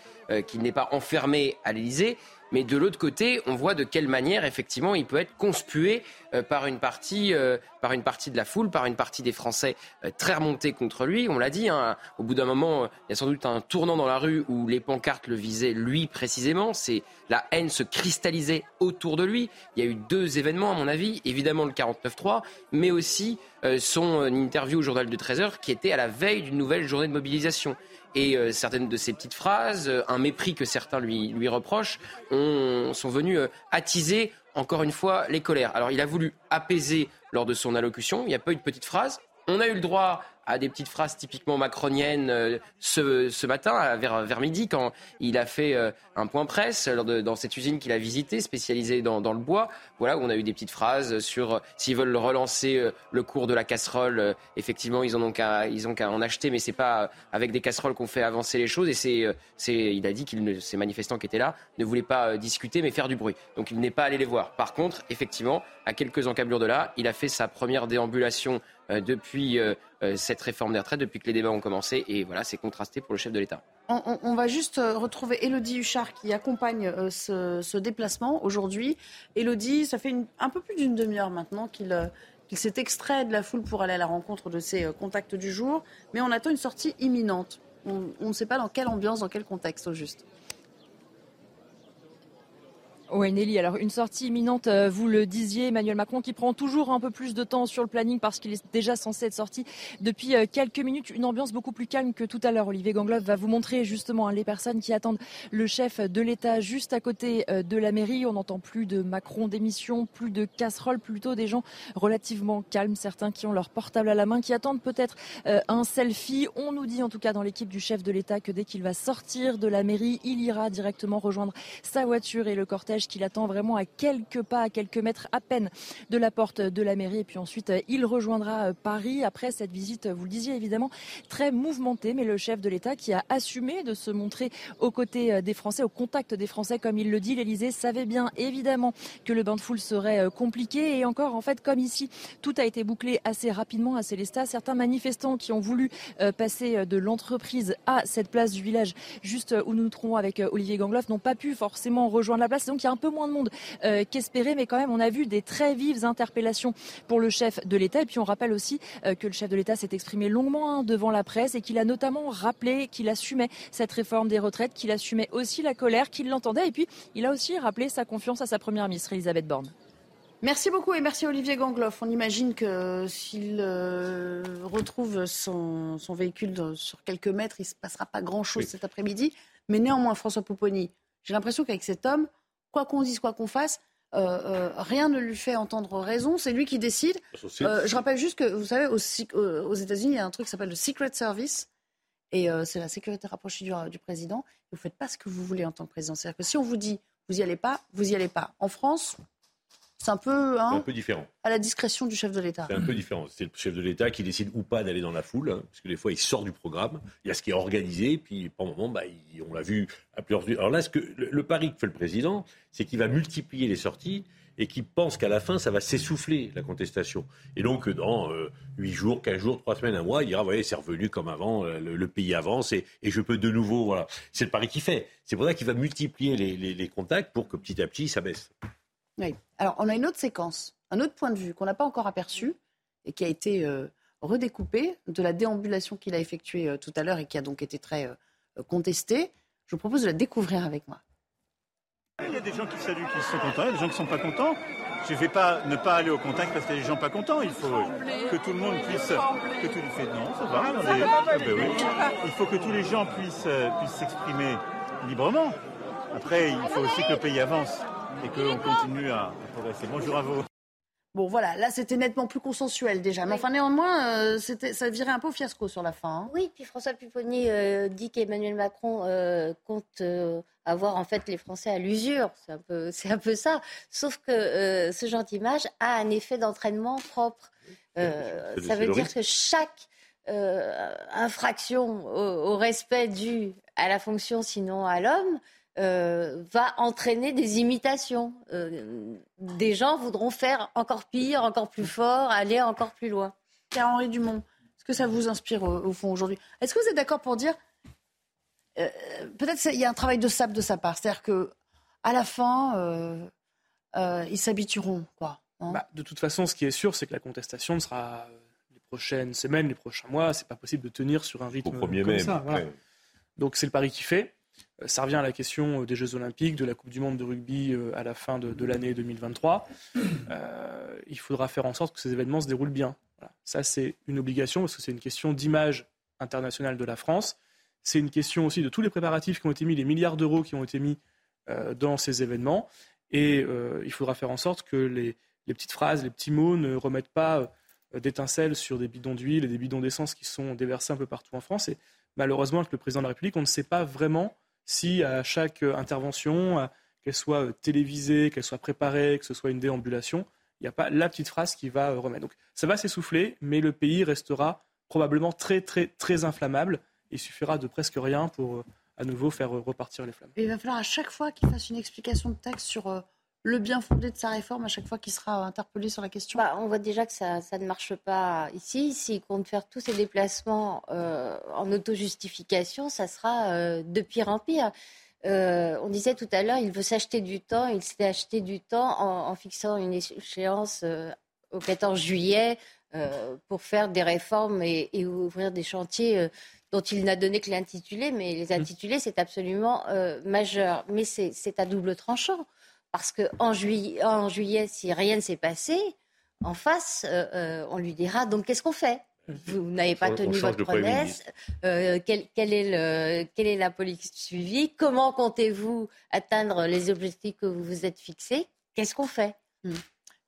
qu'il n'est pas enfermé à l'Élysée, mais de l'autre côté, on voit de quelle manière, effectivement, il peut être conspué euh, par, une partie, euh, par une partie de la foule, par une partie des Français euh, très remontés contre lui. On l'a dit, hein, au bout d'un moment, il y a sans doute un tournant dans la rue où les pancartes le visaient lui précisément. C'est la haine se cristallisait autour de lui. Il y a eu deux événements, à mon avis. Évidemment, le 49-3, mais aussi son interview au journal de 13 heures qui était à la veille d'une nouvelle journée de mobilisation et euh, certaines de ses petites phrases, euh, un mépris que certains lui, reprochent, sont venus euh, attiser encore une fois les colères. Alors il a voulu apaiser lors de son allocution, il n'y a pas eu de petites phrases. On a eu le droit à des petites phrases typiquement macroniennes euh, ce, ce, matin, vers, vers, midi, quand il a fait euh, un point presse dans cette usine qu'il a visitée, spécialisée dans, dans, le bois. Voilà, où on a eu des petites phrases sur euh, s'ils veulent relancer le cours de la casserole. effectivement, ils en ont qu'à qu'à en acheter, mais c'est pas avec des casseroles qu'on fait avancer les choses. Et c'est, c'est il a dit qu'il ces manifestants qui étaient là ne voulaient pas discuter, mais faire du bruit. Donc il n'est pas allé les voir. Par contre, effectivement, à quelques encablures de là, il a fait sa première déambulation depuis cette réforme des retraites depuis que les débats ont commencé. Et voilà, c'est contrasté pour le chef de l'État. On, va juste euh, retrouver Elodie Huchard qui accompagne euh, ce, déplacement aujourd'hui. Elodie, ça fait un peu plus d'une demi-heure maintenant qu'il s'est extrait de la foule pour aller à la rencontre de ses contacts du jour. Mais on attend une sortie imminente. On ne sait pas dans quelle ambiance, dans quel contexte au juste. Oui, Nelly. Alors, une sortie imminente, euh, vous le disiez, Emmanuel Macron, qui prend toujours un peu plus de temps sur le planning parce qu'il est déjà censé être sorti depuis euh, quelques minutes. Une ambiance beaucoup plus calme que tout à l'heure. Olivier Gangloff va vous montrer justement hein, les personnes qui attendent le chef de l'État juste à côté euh, de la mairie. On n'entend plus de Macron d'émission, plus de casseroles, plutôt des gens relativement calmes, certains qui ont leur portable à la main, qui attendent peut-être un selfie. On nous dit en tout cas dans l'équipe du chef de l'État que dès qu'il va sortir de la mairie, il ira directement rejoindre sa voiture et le cortège qu'il attend vraiment à quelques pas, à quelques mètres à peine de la porte de la mairie. Et puis ensuite, euh, il rejoindra euh, Paris après cette visite, vous le disiez évidemment, très mouvementée. Mais le chef de l'État qui a assumé de se montrer aux côtés euh, des Français, au contact des Français, comme il le dit, l'Elysée savait bien évidemment que le bain de foule serait compliqué. Et encore, en fait, comme ici, tout a été bouclé assez rapidement à Célestat. Certains manifestants qui ont voulu passer de l'entreprise à cette place du village, juste où nous nous trouvons avec Olivier Gangloff, n'ont pas pu forcément rejoindre la place. Il y a un peu moins de monde euh, qu'espéré, mais quand même, on a vu des très vives interpellations pour le chef de l'État. Et puis on rappelle aussi euh, que le chef de l'État s'est exprimé longuement hein, devant la presse et qu'il a notamment rappelé qu'il assumait cette réforme des retraites, qu'il assumait aussi la colère, qu'il l'entendait. Et puis il a aussi rappelé sa confiance à sa première ministre, Elisabeth Borne. Merci beaucoup et merci Olivier Gangloff. On imagine que s'il euh, retrouve son, véhicule sur quelques mètres, il ne se passera pas grand-chose cet après-midi. Mais néanmoins, François Pouponi, j'ai l'impression qu'avec cet homme, quoi qu'on dise, quoi qu'on fasse, euh, euh, rien ne lui fait entendre raison. C'est lui qui décide. Euh, je rappelle juste que, vous savez, aux, États-Unis, il y a un truc qui s'appelle le Secret Service. Et c'est la sécurité rapprochée du, président. Vous ne faites pas ce que vous voulez en tant que président. C'est-à-dire que si on vous dit, vous n'y allez pas, vous n'y allez pas. En France, c'est un peu, hein, un peu différent. À la discrétion du chef de l'État. C'est un peu différent. C'est le chef de l'État qui décide ou pas d'aller dans la foule, hein, parce que des fois il sort du programme. Il y a ce qui est organisé, puis un moment, bah, on l'a vu à plusieurs. Alors là, ce que le, pari que fait le président, c'est qu'il va multiplier les sorties et qu'il pense qu'à la fin, ça va s'essouffler, la contestation. Et donc, dans euh, huit jours, 15 jours, trois semaines, un mois, il dira, voyez, c'est revenu comme avant, euh, le, pays avance et, et, je peux de nouveau, voilà. C'est le pari qu'il fait. C'est pour ça qu'il va multiplier les, les, les contacts pour que petit à petit, ça baisse. Oui. Alors, on a une autre séquence, un autre point de vue qu'on n'a pas encore aperçu et qui a été euh, redécoupé de la déambulation qu'il a effectuée euh, tout à l'heure et qui a donc été très euh, contestée. Je vous propose de la découvrir avec moi. Il y a des gens qui saluent, qui sont contents, il y a des gens qui ne sont pas contents. Je ne vais pas ne pas aller au contact parce qu'il y a des gens pas contents. Il faut que tout le monde puisse. Que tout... non, ça va. Ah ben il faut que tous les gens puissent puissent s'exprimer librement. Après, il faut aussi que le pays avance et qu'on continue à, progresser. Bonjour à vous. Bon, voilà, là c'était nettement plus consensuel déjà. Mais enfin, néanmoins, euh, ça virait un peu au fiasco sur la fin. Hein. Oui, puis François Pupponi euh, dit qu'Emmanuel Macron euh, compte avoir en fait les Français à l'usure. C'est un, peu, un peu ça. Sauf que ce genre d'image a un effet d'entraînement propre. ça veut dire que chaque infraction au, respect dû à la fonction, sinon à l'homme, va entraîner des imitations. des gens voudront faire encore pire, encore plus fort, aller encore plus loin. Pierre-Henri Dumont, est-ce que ça vous inspire au, fond aujourd'hui? Est-ce que vous êtes d'accord pour dire, peut-être qu'il y a un travail de sable de sa part, c'est-à-dire que à la fin, ils s'habitueront, quoi. Hein bah, de toute façon, ce qui est sûr, c'est que la contestation ne sera euh, les prochaines semaines, les prochains mois. C'est pas possible de tenir sur un rythme comme ça. Donc c'est le pari qui fait. Euh, ça revient à la question euh, des Jeux Olympiques, de la Coupe du Monde de rugby à la fin de, l'année 2023. il faudra faire en sorte que ces événements se déroulent bien. Ça, c'est une obligation parce que c'est une question d'image internationale de la France. C'est une question aussi de tous les préparatifs qui ont été mis, les milliards d'euros qui ont été mis dans ces événements. Et il faudra faire en sorte que les, les petites phrases, les petits mots ne remettent pas euh, d'étincelles sur des bidons d'huile et des bidons d'essence qui sont déversés un peu partout en France. Et malheureusement, avec le président de la République, on ne sait pas vraiment si à chaque euh, intervention, qu'elle soit euh, télévisée, qu'elle soit préparée, que ce soit une déambulation, il n'y a pas la petite phrase qui va remettre. Donc ça va s'essouffler, mais le pays restera probablement très très très inflammable. Il suffira de presque rien pour à nouveau faire repartir les flammes. il va falloir à chaque fois qu'il fasse une explication de texte sur le bien fondé de sa réforme à chaque fois qu'il sera interpellé sur la question bah, On voit déjà que ça, ne marche pas ici. S'il compte faire tous ses déplacements euh, en auto-justification, ça sera euh, de pire en pire. Euh, on disait tout à l'heure, il veut s'acheter du temps. Il s'est acheté du temps en, fixant une échéance au 14 juillet pour faire des réformes et, et ouvrir des chantiers dont il n'a donné que l'intitulé, mais les intitulés, c'est absolument majeur. Mais c'est à double tranchant. Parce qu'en juillet, en juillet, si rien ne s'est passé, en face, euh, euh, on lui dira donc qu'est-ce qu'on fait? Vous n'avez pas tenu votre promesse. Euh, quelle, est quelle, est la politique suivie? Comment comptez-vous atteindre les objectifs que vous vous êtes fixés? Qu'est-ce qu'on fait?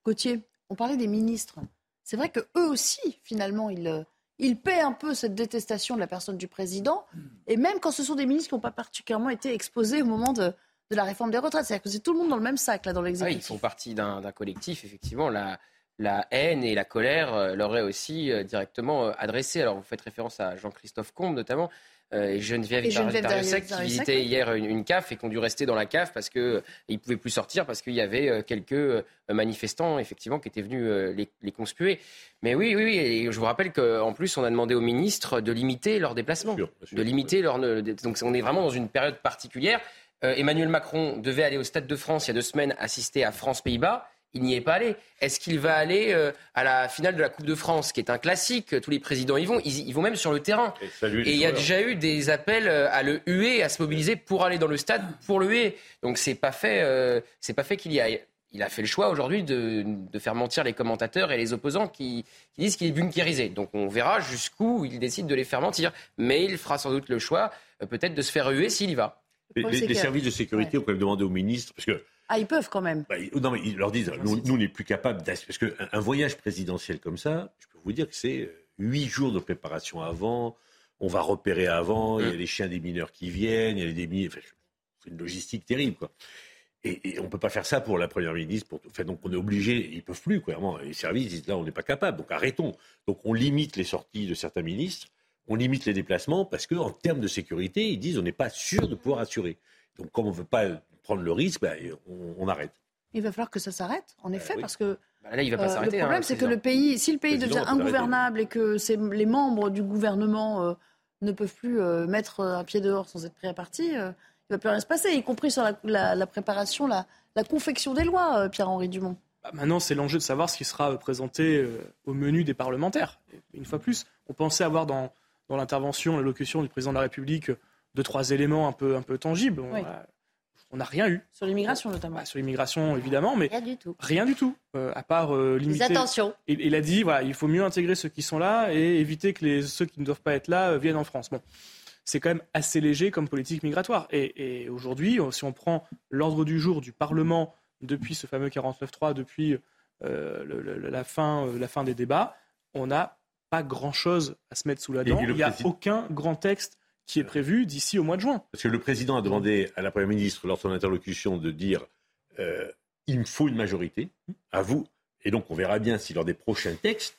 Gauthier, on parlait des ministres. C'est vrai que eux aussi, finalement, ils, ils paient un peu cette détestation de la personne du président. Hmm. Et même quand ce sont des ministres qui n'ont pas particulièrement été exposés au moment de, de la réforme des retraites. C'est-à-dire que c'est tout le monde dans le même sac, là, dans l'exécutif. Ah, ils font partie d'un collectif, effectivement. La, la haine et la colère euh, leur est aussi euh, directement euh, adressée. Alors, vous faites référence à Jean-Christophe Combe, notamment. et Geneviève, et qui visitait hier une, CAF et qui ont dû rester dans la CAF parce qu'ils ne pouvaient plus sortir parce qu'il y avait quelques manifestants effectivement qui étaient venus les, les, conspuer. Mais oui, oui, oui, et je vous rappelle qu'en plus on a demandé aux ministres de limiter leurs déplacements, de limiter leur. Donc on est vraiment dans une période particulière. Euh, Emmanuel Macron devait aller au Stade de France il y a deux semaines assister à France-Pays-Bas. Il n'y est pas allé. Est-ce qu'il va aller euh, à la finale de la Coupe de France, qui est un classique Tous les présidents y vont. Ils, vont même sur le terrain. Et, il y a déjà eu des appels euh, à le huer, à se mobiliser pour aller dans le stade pour le huer. Donc c'est pas fait, c'est pas fait qu'il y aille. Il a fait le choix aujourd'hui de, faire mentir les commentateurs et les opposants qui, qui disent qu'il est bunkérisé. Donc on verra jusqu'où il décide de les faire mentir. Mais il fera sans doute le choix, peut-être, de se faire huer s'il y va. Les, services de sécurité ont quand même demandé aux ministres, parce que ah, ils peuvent quand même. Bah, non, mais ils leur disent, nous, nous on n'est plus capable Parce qu'un voyage présidentiel comme ça, je peux vous dire que c'est euh, huit jours de préparation avant, on va repérer avant, il y a mm. les chiens des mineurs qui viennent, il y a les mineurs. c'est une logistique terrible, quoi. Et, on ne peut pas faire ça pour la Première ministre. Pour, enfin, donc on est obligé, ils ne peuvent plus, clairement. Les services disent là, on n'est pas capable, donc arrêtons. Donc on limite les sorties de certains ministres on limite les déplacements parce qu'en termes de sécurité, ils disent on n'est pas sûr de pouvoir assurer. Donc comme on ne veut pas prendre le risque, ben, on, arrête. Il va falloir que ça s'arrête, en ben effet, parce que bah là, il va pas euh, le problème, hein, c'est que le pays, si le pays devient ingouvernable et que les membres du gouvernement euh, ne peuvent plus euh, mettre un pied dehors sans être pris à partie, il ne va plus rien se passer, y compris sur la, préparation, la, confection des lois, Pierre-Henri Dumont. Bah, maintenant, c'est l'enjeu de savoir ce qui sera présenté au menu des parlementaires. Une fois plus, on pensait avoir dans dans l'intervention, l'allocution du président de la République, deux, trois éléments un peu, un peu tangibles. On n'a rien eu. Sur l'immigration notamment. Bah, sur l'immigration évidemment, mais rien du tout. Rien du tout, euh, à part euh, limiter. attention. Il, a dit voilà, il faut mieux intégrer ceux qui sont là et éviter que les, ceux qui ne doivent pas être là euh, viennent en France. Bon, c'est quand même assez léger comme politique migratoire. Et, aujourd'hui, si on prend l'ordre du jour du Parlement depuis ce fameux 49.3, depuis la, fin, la fin des débats, on a pas grand-chose à se mettre sous la dent. Il n'y a aucun grand texte qui est prévu d'ici au mois de juin. Parce que le président a demandé à la Première ministre, lors de son interlocution, de dire euh, il me faut une majorité, à vous. Et donc, on verra bien si lors des prochains textes,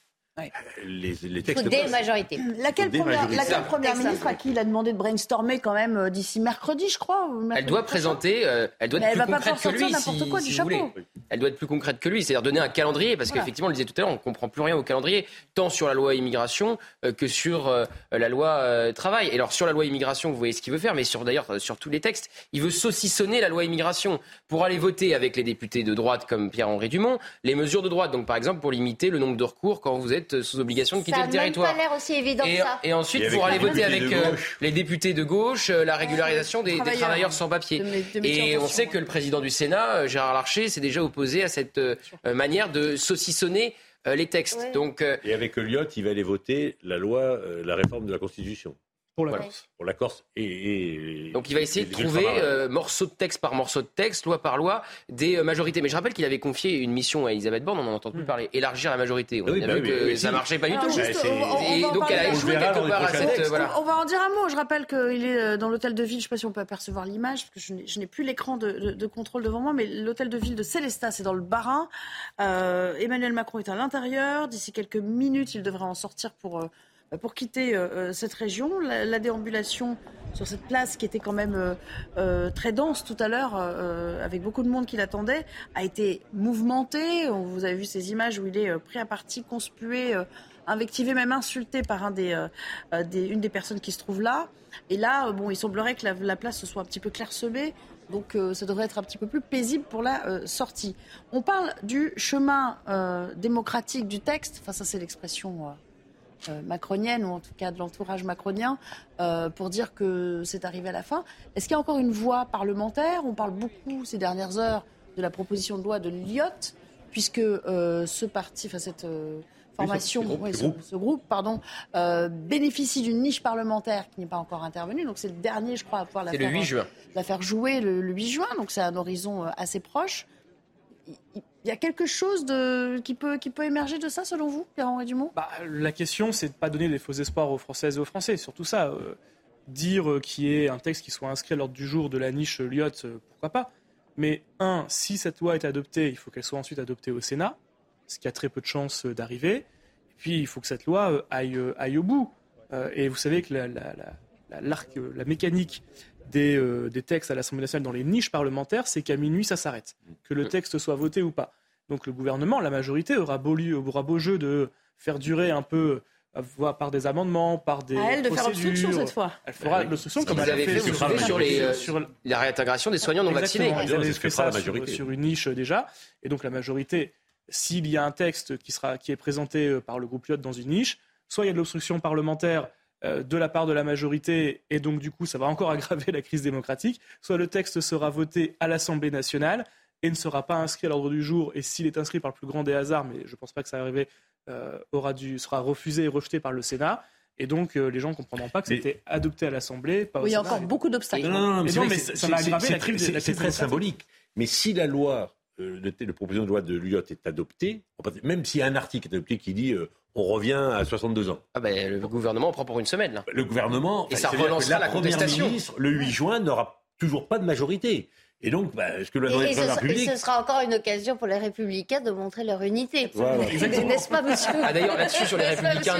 les, textes des passent. majorités. Laquelle Des première, majorités. laquelle première ministre à qui il a demandé de brainstormer quand même euh, d'ici mercredi, je crois ou Elle doit prochain présenter, euh, elle doit Mais être elle plus va concrète que lui, sortir n'importe si, quoi si du vous chapeau. voulez. Elle doit être plus concrète que lui, c'est-à-dire donner un calendrier, parce Voilà. qu'effectivement, on le disait tout à l'heure, on comprend plus rien au calendrier, tant sur la loi immigration euh, que sur euh, la loi euh, travail. Et alors sur la loi immigration, vous voyez ce qu'il veut faire, mais sur d'ailleurs sur tous les textes, il veut saucissonner la loi immigration pour aller voter avec les députés de droite comme Pierre-Henri Dumont les mesures de droite. Donc par exemple pour limiter le nombre de recours quand vous êtes sous obligation de quitter Ça le n'a même territoire. pas l'air aussi évident Et, que ça. et ensuite, pour aller voter avec euh, les députés de gauche, euh, la régularisation des, des Travailleurs. travailleurs sans papier. De de Et on sait que le président du Sénat, euh, Gérard Larcher, s'est déjà opposé à cette euh, euh, manière de saucissonner euh, les textes. Ouais. Donc, euh, Et avec Elliott, il va aller voter la loi, euh, la réforme de la Constitution. Pour la Voilà. Corse. Pour la Corse et. et- donc il va essayer de trouver, euh, morceau de texte par morceau de texte, loi par loi, des euh, majorités. Mais je rappelle qu'il avait confié une mission à Elisabeth Borne, on n'en entend plus parler, élargir la majorité. On Oui, a bah vu oui, que oui, ça si. marchait pas du Alors, tout. juste, on va- Et en donc elle a parler. échoué On verra quelque dans les part à prochains cette... textes. voilà. On va en dire un mot. Je rappelle qu'il est euh, dans l'hôtel de ville. Je ne sais pas si on peut apercevoir l'image, parce que je n'ai- plus l'écran de, de- de contrôle devant moi, mais l'hôtel de ville de Célestat, c'est dans le Bas-Rhin. Euh, Emmanuel Macron est à l'intérieur. D'ici quelques minutes, il devrait en sortir pour, euh, pour quitter euh, euh, cette région. La, la déambulation sur cette place qui était quand même euh, euh, très dense tout à l'heure, euh, avec beaucoup de monde qui l'attendait, a été mouvementée. Vous avez vu ces images où il est euh, pris à partie, conspué, euh, invectivé, même insulté par un des, euh, euh, une des personnes qui se trouve là. Et là, euh, bon, il semblerait que la, la place se soit un petit peu clairsemée. Donc euh, ça devrait être un petit peu plus paisible pour la euh, sortie. On parle du chemin euh, démocratique du texte. Enfin, ça c'est l'expression euh, euh, macronienne, ou en tout cas de l'entourage macronien, euh, pour dire que c'est arrivé à la fin. Est-ce qu'il y a encore une voie parlementaire? On parle beaucoup ces dernières heures de la proposition de loi de Lyotte, puisque euh, ce parti, enfin cette euh, formation, ce groupe, oui, ce ce, groupe. ce groupe, pardon, euh, bénéficie d'une niche parlementaire qui n'est pas encore intervenue. Donc c'est le dernier, je crois, à pouvoir la C'est le faire, 8 euh, juin. la faire jouer le, le 8 juin, donc c'est un horizon euh, assez proche. Il il y a quelque chose de, qui, peut, qui peut émerger de ça, selon vous, Pierre-Henri Dumont? Bah, la question, c'est de ne pas donner des faux espoirs aux Françaises et aux Français. Surtout ça, euh, dire euh, qu'il y ait un texte qui soit inscrit à l'ordre du jour de la niche Lyotte, euh, pourquoi pas Mais un, si cette loi est adoptée, il faut qu'elle soit ensuite adoptée au Sénat, ce qui a très peu de chances d'arriver. Et puis, il faut que cette loi aille, aille au bout. Et vous savez que la, la- la- la mécanique des, euh, des textes à l'Assemblée nationale dans les niches parlementaires, c'est qu'à minuit, ça s'arrête. Que le texte soit voté ou pas. Donc le gouvernement, la majorité, aura beau, lieu- aura beau jeu de faire durer un peu, euh, voire par des amendements, par des À elle de faire procédures. obstruction cette fois. Elle fera oui. l'obstruction comme elle a fait, fait, sur, sur les, euh, sur- la réintégration des soignants non vaccinés. Ils avaient fait ça la sur, majorité. sur une niche déjà. Et donc la majorité, s'il y a un texte qui, sera, qui est présenté par le groupe Lyotte dans une niche, soit il y a de l'obstruction parlementaire de la part de la majorité, et donc du coup ça va encore aggraver la crise démocratique, soit le texte sera voté à l'Assemblée nationale et ne sera pas inscrit à l'ordre du jour, et s'il est inscrit par le plus grand des hasards, mais je ne pense pas que ça arrive, euh, aura dû, sera refusé et rejeté par le Sénat. Et donc, euh, les gens ne comprendront pas que Mais- c'était adopté à l'Assemblée. pas au Oui, il y a encore beaucoup d'obstacles. Non, non, non, mais, ça va aggraver la très- crise- c'est- très symbolique. Mais si la loi, euh, le, le proposition de loi de l'UOT est adoptée, même s'il y a un article qui est adopté qui dit euh, on revient à 62 ans, Ah ben, le gouvernement prend pour une semaine. Là. le gouvernement, Et ça relancera la contestation. ministre, le 8 juin, n'aura toujours pas de majorité. Et donc, bah, ce que le Et, et ce, sera- et ce sera encore une occasion pour les républicains de montrer leur unité. Voilà. N'est-ce pas, monsieur Ah, d'ailleurs, là-dessus, sur les républicains,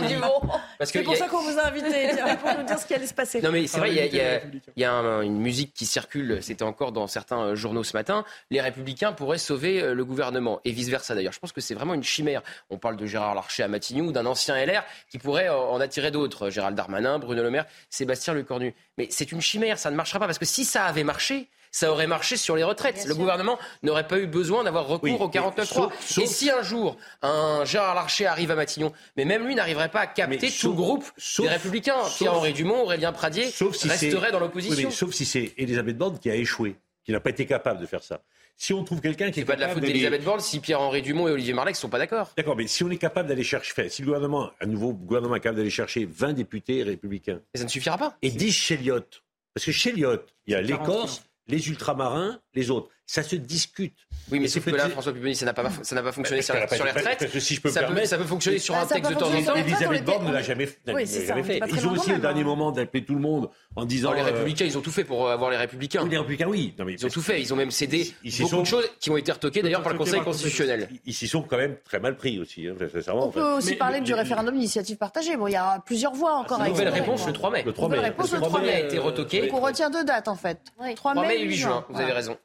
C'est pour il y a- ça qu'on vous a invité, pour nous dire ce qui allait se passer. Non mais c'est Ah, vrai, il y a, y un- une musique qui circule, c'était encore dans certains euh, journaux ce matin, les républicains pourraient sauver euh, le gouvernement, et vice-versa d'ailleurs. Je pense que c'est vraiment une chimère. On parle de Gérard Larcher à Matignon, ou d'un ancien LR qui pourrait euh, en attirer d'autres, Gérald Darmanin, Bruno Le Maire, Sébastien Lecornu. Mais c'est une chimère, ça ne marchera pas, parce que si ça avait marché, ça aurait marché sur les retraites. Bien le sûr. gouvernement n'aurait pas eu besoin d'avoir recours Oui, au mais 49.3. sauf- sauf- Et si un jour, un Gérard Larcher arrive à Matignon, mais même lui n'arriverait pas à capter tout le groupe sauf- des républicains, Pierre-Henri Dumont, Aurélien Pradier, sauf si resterait dans l'opposition. sauf si c'est Elisabeth Borne qui a échoué, qui n'a pas été capable de faire ça. Si on trouve quelqu'un qui est C'est pas de la faute d'Elisabeth Borne si Pierre-Henri Dumont et Olivier Marleix ne sont pas d'accord. D'accord, mais si on est capable d'aller chercher, fait, si le gouvernement, un nouveau gouvernement est capable d'aller chercher 20 députés républicains Mais ça ne suffira pas. et 10 chez Lyotte, parce que chez Lyotte, il y a les 40 Corses, les ultramarins, les autres. Ça se discute. Oui, mais sauf c'est que là, François Pupponi, ça n'a pas, ça pas fonctionné sur, pas les retraites. parce que si je peux me ça, peut, permettre- ça peut fonctionner sur Bah, un ça texte de temps en temps. Elisabeth Borne ne l'a jamais, Oui, fait. Ils ont aussi au dernier hein. moment d'appeler tout le monde en disant. Les euh, Républicains, ils ont tout fait pour avoir les Républicains. Les Républicains, oui. Ils ont tout fait. Ils ont même cédé beaucoup de choses qui ont été retoquées d'ailleurs par le Conseil constitutionnel. Ils s'y sont quand même très mal pris aussi, hein. On peut aussi parler du référendum d'initiative partagée. Bon, il y a plusieurs voix encore à Nouvelle réponse le 3 mai. Le 3 Nouvelle mai. réponse Le le 3 mai a été retoqué. Donc on retient deux dates en fait. 3 3 mai et 8 juin, vous avez raison.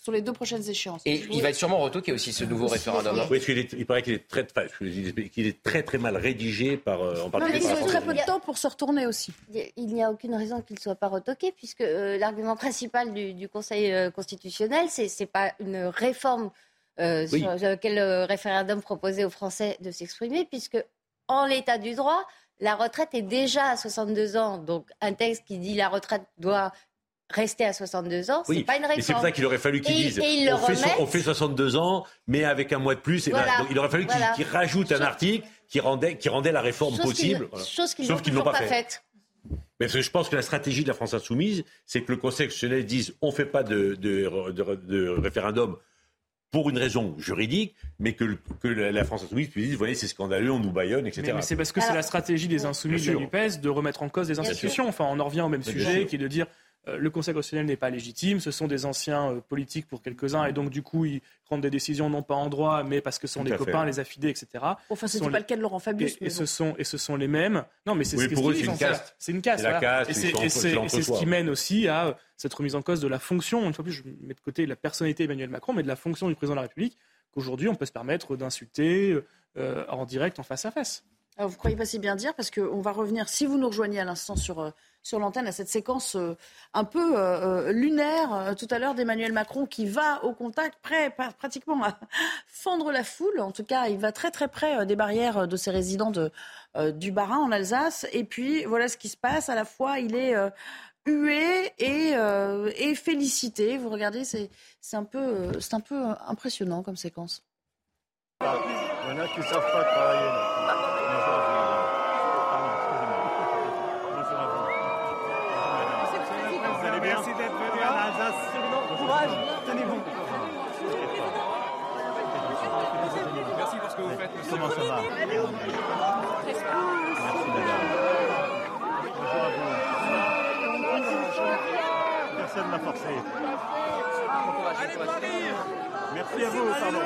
Sur les deux prochaines échéances. Et il va être sûrement retoqué aussi ce nouveau référendum. hein. Oui, parce qu'il est- il paraît qu'il est très, enfin, qu'il est très très mal rédigé par, euh, en Non, mais particulier ils ont très France peu de temps pour se retourner aussi. Il n'y a aucune raison qu'il ne soit pas retoqué, puisque euh, l'argument principal du, du Conseil euh, constitutionnel, c'est n'est pas une réforme euh, Oui. sur laquelle le référendum proposait aux Français de s'exprimer, puisque en l'état du droit, la retraite est déjà à 62 ans. Donc un texte qui dit la retraite doit rester à 62 ans, Oui, c'est pas une réforme. mais c'est pour ça qu'il aurait fallu qu'ils Et- disent et on, fait, so- remettent. on fait 62 ans, mais avec un mois de plus. Et Voilà, donc, il aurait fallu qu'ils voilà. qu'ils rajoutent un article qui rendait, qui rendait la réforme Chose possible. Voilà. Chose qu'ils Sauf n'ont l'ont pas pas fait. faite. Mais parce que je pense que la stratégie de la France insoumise, c'est que le Conseil constitutionnel dise on ne fait pas de, de- de- de référendum pour une raison juridique, mais que, le- que la France insoumise puisse dire vous voyez, c'est scandaleux, on nous baillonne, etc. Mais, mais c'est parce que c'est la stratégie des insoumis de la. NUPES de remettre en cause des institutions. Enfin, on en revient au même sujet, qui est de dire le Conseil constitutionnel n'est pas légitime, ce sont des anciens euh, politiques pour quelques-uns, et donc du coup, ils prennent des décisions non pas en droit, mais parce que ce sont Tout des fait. copains, les affidés, etc. Enfin, Ce sont pas les- le cas de Laurent Fabius. Et, ce sont, et ce sont les mêmes. Non, mais c'est Oui, ce pour eux, qu'ils c'est disent, une caste. C'est une caste. Voilà. Et c'est- ce qui mène aussi à euh, cette remise en cause de la fonction, une fois de plus, je mets de côté la personnalité d'Emmanuel Macron, mais de la fonction du président de la République, qu'aujourd'hui, on peut se permettre d'insulter euh, en direct, en face à face. Alors, vous croyez pas si bien dire parce qu'on va revenir, si vous nous rejoignez à l'instant sur, euh, sur l'antenne, à cette séquence euh, un peu euh, euh, lunaire tout à l'heure d'Emmanuel Macron qui va au contact, prêt pratiquement à fendre la foule. En tout cas, il va très très près des barrières de ses résidents de, du Bas-Rhin en Alsace. Et puis voilà ce qui se passe. À la fois, il est hué et, et félicité. Vous regardez, c'est un peu, un peu impressionnant comme séquence. Il y en a qui savent pas travailler. Comment ça va Merci. Personne n'a forcé. Merci à vous, pardon.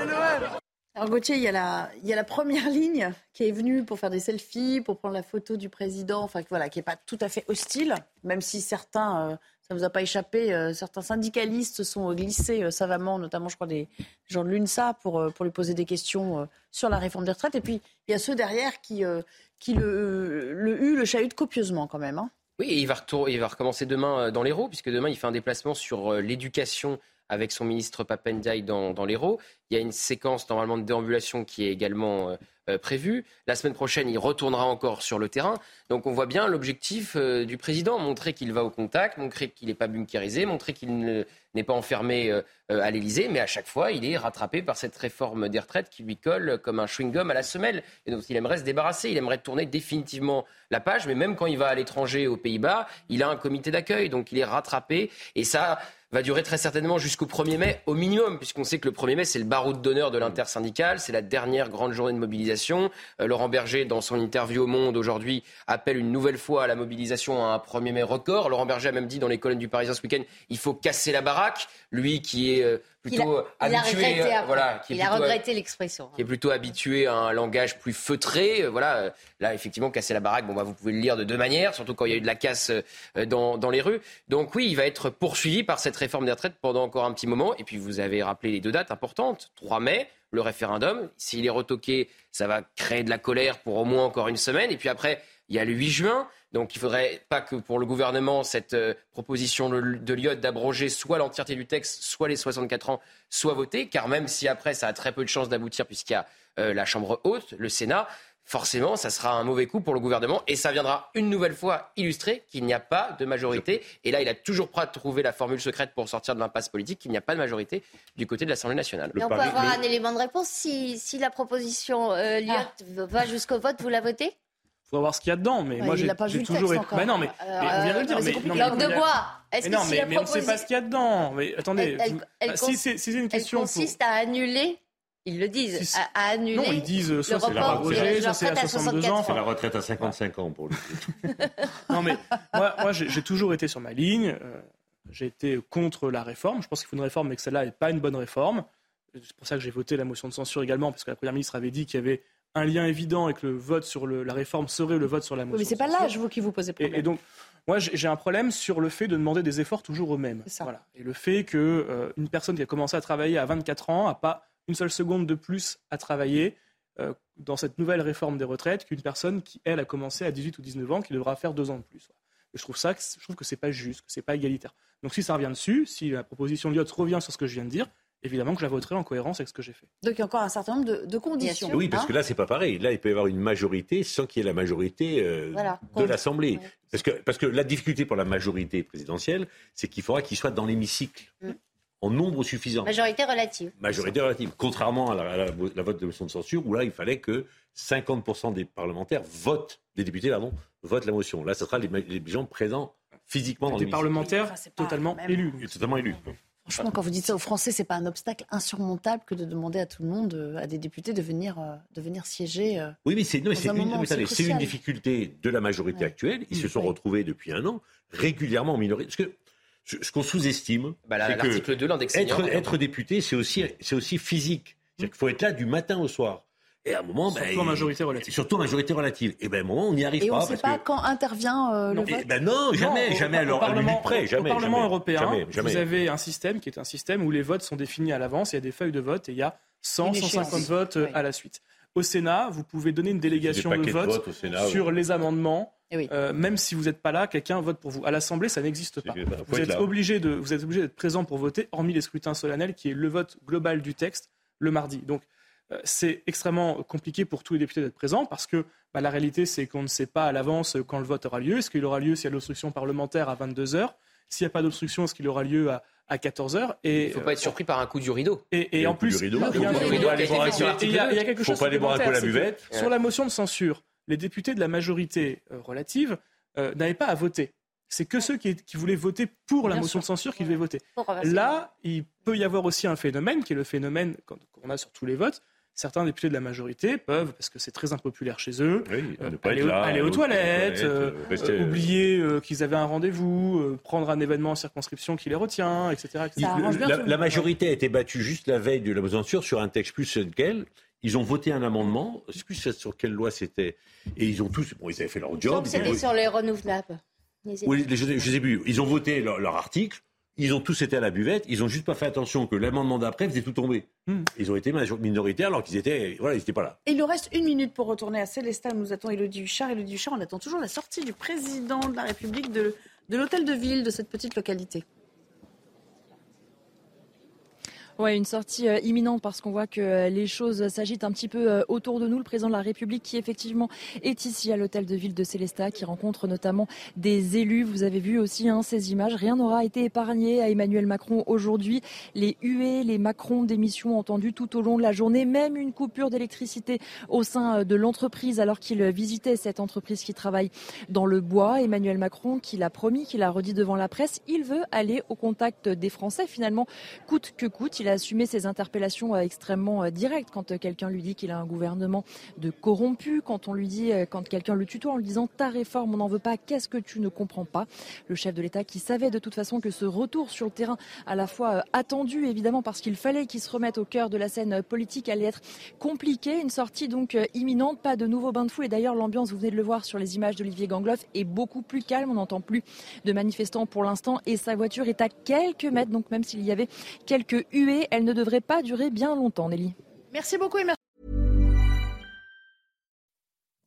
Homme. Alors Gauthier, il y, a la, il y a la première ligne qui est venue pour faire des selfies, pour prendre la photo du président, enfin voilà, qui n'est pas tout à fait hostile, même si certains, euh, ça ne vous a pas échappé, euh, certains syndicalistes se sont glissés euh, savamment, notamment je crois des gens de l'UNSA, pour, euh, pour lui poser des questions euh, sur la réforme des retraites. Et puis il y a ceux derrière qui, euh, qui le, le le chahutent copieusement quand même. hein. Oui, et il va, retour- il va recommencer demain euh, dans l'Hérault, puisque demain il fait un déplacement sur euh, l'éducation avec son ministre Papendiaï dans, dans l'Hérault. Il y a une séquence normalement de déambulation qui est également euh, euh, prévue. La semaine prochaine, il retournera encore sur le terrain. Donc on voit bien l'objectif euh, du président, montrer qu'il va au contact, montrer qu'il n'est pas bunkérisé, montrer qu'il ne- n'est pas enfermé euh, euh, à l'Élysée, mais à chaque fois, il est rattrapé par cette réforme des retraites qui lui colle comme un chewing-gum à la semelle. Et donc il aimerait se débarrasser, il aimerait tourner définitivement la page, mais même quand il va à l'étranger, aux Pays-Bas, il a un comité d'accueil, donc il est rattrapé. Et ça va durer très certainement jusqu'au 1er mai au minimum, puisqu'on sait que le 1er mai, c'est le baroud d'honneur de l'intersyndicale, c'est la dernière grande journée de mobilisation. Euh, Laurent Berger, dans son interview au Monde aujourd'hui, appelle une nouvelle fois à la mobilisation à un 1er mai record. Laurent Berger a même dit dans les colonnes du Parisien ce week-end, il faut casser la baraque. Lui qui est euh, plutôt il a habitué, voilà, qui est il a plutôt- regretté l'expression. qui est plutôt habitué à un langage plus feutré. Euh, Voilà, là effectivement casser la baraque, bon bah vous pouvez le lire de deux manières, surtout quand il y a eu de la casse euh, dans, dans les rues. Donc oui, il va être poursuivi par cette réforme des retraites pendant encore un petit moment. Et puis vous avez rappelé les deux dates importantes 3 mai. Le référendum, s'il est retoqué, ça va créer de la colère pour au moins encore une semaine. Et puis après, il y a le 8 juin. Donc il ne faudrait pas que pour le gouvernement, cette euh, proposition de, de Lyot d'abroger soit l'entièreté du texte, soit les 64 ans, soit votée. Car même si après, ça a très peu de chances d'aboutir puisqu'il y a euh, la Chambre haute, le Sénat, forcément, ça sera un mauvais coup pour le gouvernement. Et ça viendra une nouvelle fois illustrer qu'il n'y a pas de majorité. Et là, il a toujours pas trouvé la formule secrète pour sortir de l'impasse politique, qu'il n'y a pas de majorité du côté de l'Assemblée nationale. Et on peut avoir un élément de réponse si, si la proposition euh, Lyot Ah. va jusqu'au vote, vous la votez? Faudra voir ce qu'il y a dedans. Mais Ouais, moi, il j'ai toujours été. Bah non, mais, Alors, mais on vient de le euh, dire. mais non, mais- Langue de bois. Est-ce mais que non, mais, mais on ne sait pas ce qu'il y a dedans. Mais attendez, Elle- elle- vous- elle bah, si c'est si une Elle question pour- consiste à annuler, ils le disent, Si, à, à annuler. Non, ils disent, euh, soit c'est la retraite, soit c'est à retraite 62 ans. C'est la retraite à 55 ans pour le coup. Non, mais moi, moi j'ai j'ai toujours été sur ma ligne. euh, j'ai été contre la réforme. Je pense qu'il faut une réforme, mais que celle-là n'est pas une bonne réforme. C'est pour ça que j'ai voté la motion de censure également, parce que la Première ministre avait dit qu'il y avait un lien évident que le vote sur le- la réforme serait le vote sur la motion. Oui, mais c'est pas l'âge, vous, qui vous posez problème. Et, et donc, moi, j'ai un problème sur le fait de demander des efforts toujours aux mêmes. Voilà. Et le fait que euh, une personne qui a commencé à travailler à 24 ans n'a pas une seule seconde de plus à travailler euh, dans cette nouvelle réforme des retraites qu'une personne qui, elle, a commencé à 18 ou 19 ans, qui devra faire deux ans de plus. Et je trouve ça, que- je trouve que c'est pas juste, que c'est pas égalitaire. Donc, si ça revient dessus, si la proposition de Lyotte revient sur ce que je viens de dire, évidemment que je la voterai en cohérence avec ce que j'ai fait. Donc il y a encore un certain nombre de, de conditions. Oui, parce hein. que là, c'est pas pareil. Là, il peut y avoir une majorité sans qu'il y ait la majorité euh, Voilà. de l'Assemblée. Parce, que, parce que la difficulté pour la majorité présidentielle, c'est qu'il faudra qu'il soit dans l'hémicycle, Mm. en nombre suffisant. Majorité relative. Majorité relative. Contrairement à la, à la- la vote de motion de censure, où là, il fallait que 50% des parlementaires votent, des députés, pardon, votent la motion. Là, ce sera les, gens présents physiquement dans Des parlementaires totalement élus. Totalement élus. Franchement, quand vous dites ça aux Français, c'est pas un obstacle insurmontable que de demander à tout le monde, euh, à des députés, de venir, euh, de venir siéger. euh, Oui, mais c'est non, mais dans c'est un une, une difficulté de la majorité actuelle. Ils se sont retrouvés depuis un an régulièrement en minorité. Parce que ce, ce qu'on sous-estime, Bah, la- c'est que l'article 2, l'index senior, être, député, c'est aussi, c'est aussi physique. C'est-à-dire qu'il faut être là du matin au soir. Et à un moment, Surtout ben, en majorité relative. Surtout en majorité relative. Et ben, à un moment, on n'y arrive Et on pas. ne sait pas que- quand intervient euh, le Et vote. ben non, jamais, Non, au- jamais au Parlement- près. Jamais, Au Parlement jamais, européen, jamais, jamais. vous avez un système qui est un système où les votes sont définis à l'avance, il y a des feuilles de vote et il y a 100, Une 150 échéance. votes euh, à la suite. Au Sénat, vous pouvez donner une délégation de de vote au Sénat, sur ouais. les amendements. Eh Euh, même si vous n'êtes pas là, quelqu'un vote pour vous. À l'Assemblée, ça n'existe pas. Vous êtes, obligé de, vous êtes obligé d'être présent pour voter, hormis les scrutins solennels, qui est le vote global du texte le mardi. Donc, c'est extrêmement compliqué pour tous les députés d'être présents parce que bah, la réalité, c'est qu'on ne sait pas à l'avance quand le vote aura lieu. Est-ce qu'il aura lieu s'il y a l'obstruction parlementaire à 22h S'il n'y a pas d'obstruction, est-ce qu'il aura lieu à, à 14h Et Il ne faut pas être surpris par un coup du rideau. et, et en plus, il y a- il y a un- Le rideau qui a été fait sur et il y a- l'article il y a 2. quelque Faut chose pas aller boire un coup la buvette. Sur la motion de censure, les députés de la majorité euh, relative euh, n'avaient pas à voter. C'est que ceux qui, qui voulaient voter pour la Bien motion sûr. de censure qui devaient voter. Là, il peut y avoir aussi un phénomène qui est le phénomène qu'on a sur tous les votes. Certains députés de la majorité peuvent, parce que c'est très impopulaire chez eux, euh, ne aller, là, aux aux toilettes, toilettes, euh, euh, rester, oublier euh, qu'ils avaient un rendez-vous, euh, prendre un événement en circonscription qui les retient, etc. etc. Le- la, la majorité a été battue juste la veille de la censure sur un texte plus lequel ils ont voté un amendement, je sais plus sur quelle loi c'était, et ils ont tous, bon, ils avaient fait leur job. C'était sur les renouvelables. Les Oui, les- je ne sais plus. Ils ont voté leur, leur article, ils ont tous été à la buvette, ils ont juste pas fait attention que l'amendement d'après faisait tout tomber. Hmm. Ils ont été minoritaires alors qu'ils étaient, voilà, ils n'étaient pas là. Et il nous reste une minute pour retourner à Célestat. Nous attendons Elodie Huchard. Elodie Huchard, on attend toujours la sortie du président de la République de, de l'hôtel de ville de cette petite localité. Ouais, une sortie euh, imminente parce qu'on voit que euh, les choses s'agitent un petit peu euh, autour de nous. Le président de la République qui effectivement est ici à l'hôtel de ville de Célestat, qui rencontre notamment des élus. Vous avez vu aussi hein, ces images. Rien n'aura été épargné à Emmanuel Macron aujourd'hui. Les huées, les Macron d'émissions entendues tout au long de la journée, même une coupure d'électricité au sein de l'entreprise alors qu'il visitait cette entreprise qui travaille dans le bois. Emmanuel Macron qui l'a promis, qui l'a redit devant la presse, il veut aller au contact des Français finalement coûte que coûte. Il a assumé ses interpellations euh, extrêmement euh, directes quand euh, quelqu'un lui dit qu'il a un gouvernement de corrompus, quand on lui dit, quand quelqu'un le tutoie en lui disant ta réforme on n'en veut pas, qu'est-ce que tu ne comprends pas? Le chef de l'État qui savait de toute façon que ce retour sur le terrain à la fois attendu évidemment parce qu'il fallait qu'il se remette au cœur de la scène politique allait être compliqué, une sortie donc imminente, pas de nouveau bain de foule. Et d'ailleurs l'ambiance vous venez de le voir sur les images d'Olivier Gangloff est beaucoup plus calme, on n'entend plus de manifestants pour l'instant. Et sa voiture est à quelques mètres donc même s'il y avait quelques huées, elle ne devrait pas durer bien longtemps Nelly. Merci beaucoup et merci.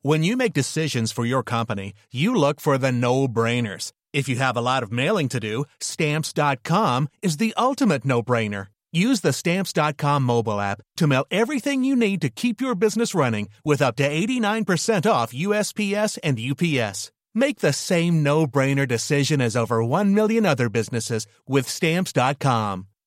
When you make decisions for your company, you look for the no-brainers. If you have a lot of mailing to do, stamps.com is the ultimate no-brainer. Use the stamps.com mobile app to mail everything you need to keep your business running with up to 89% off USPS and UPS. Make the same no-brainer decision as over 1 million other businesses with stamps.com.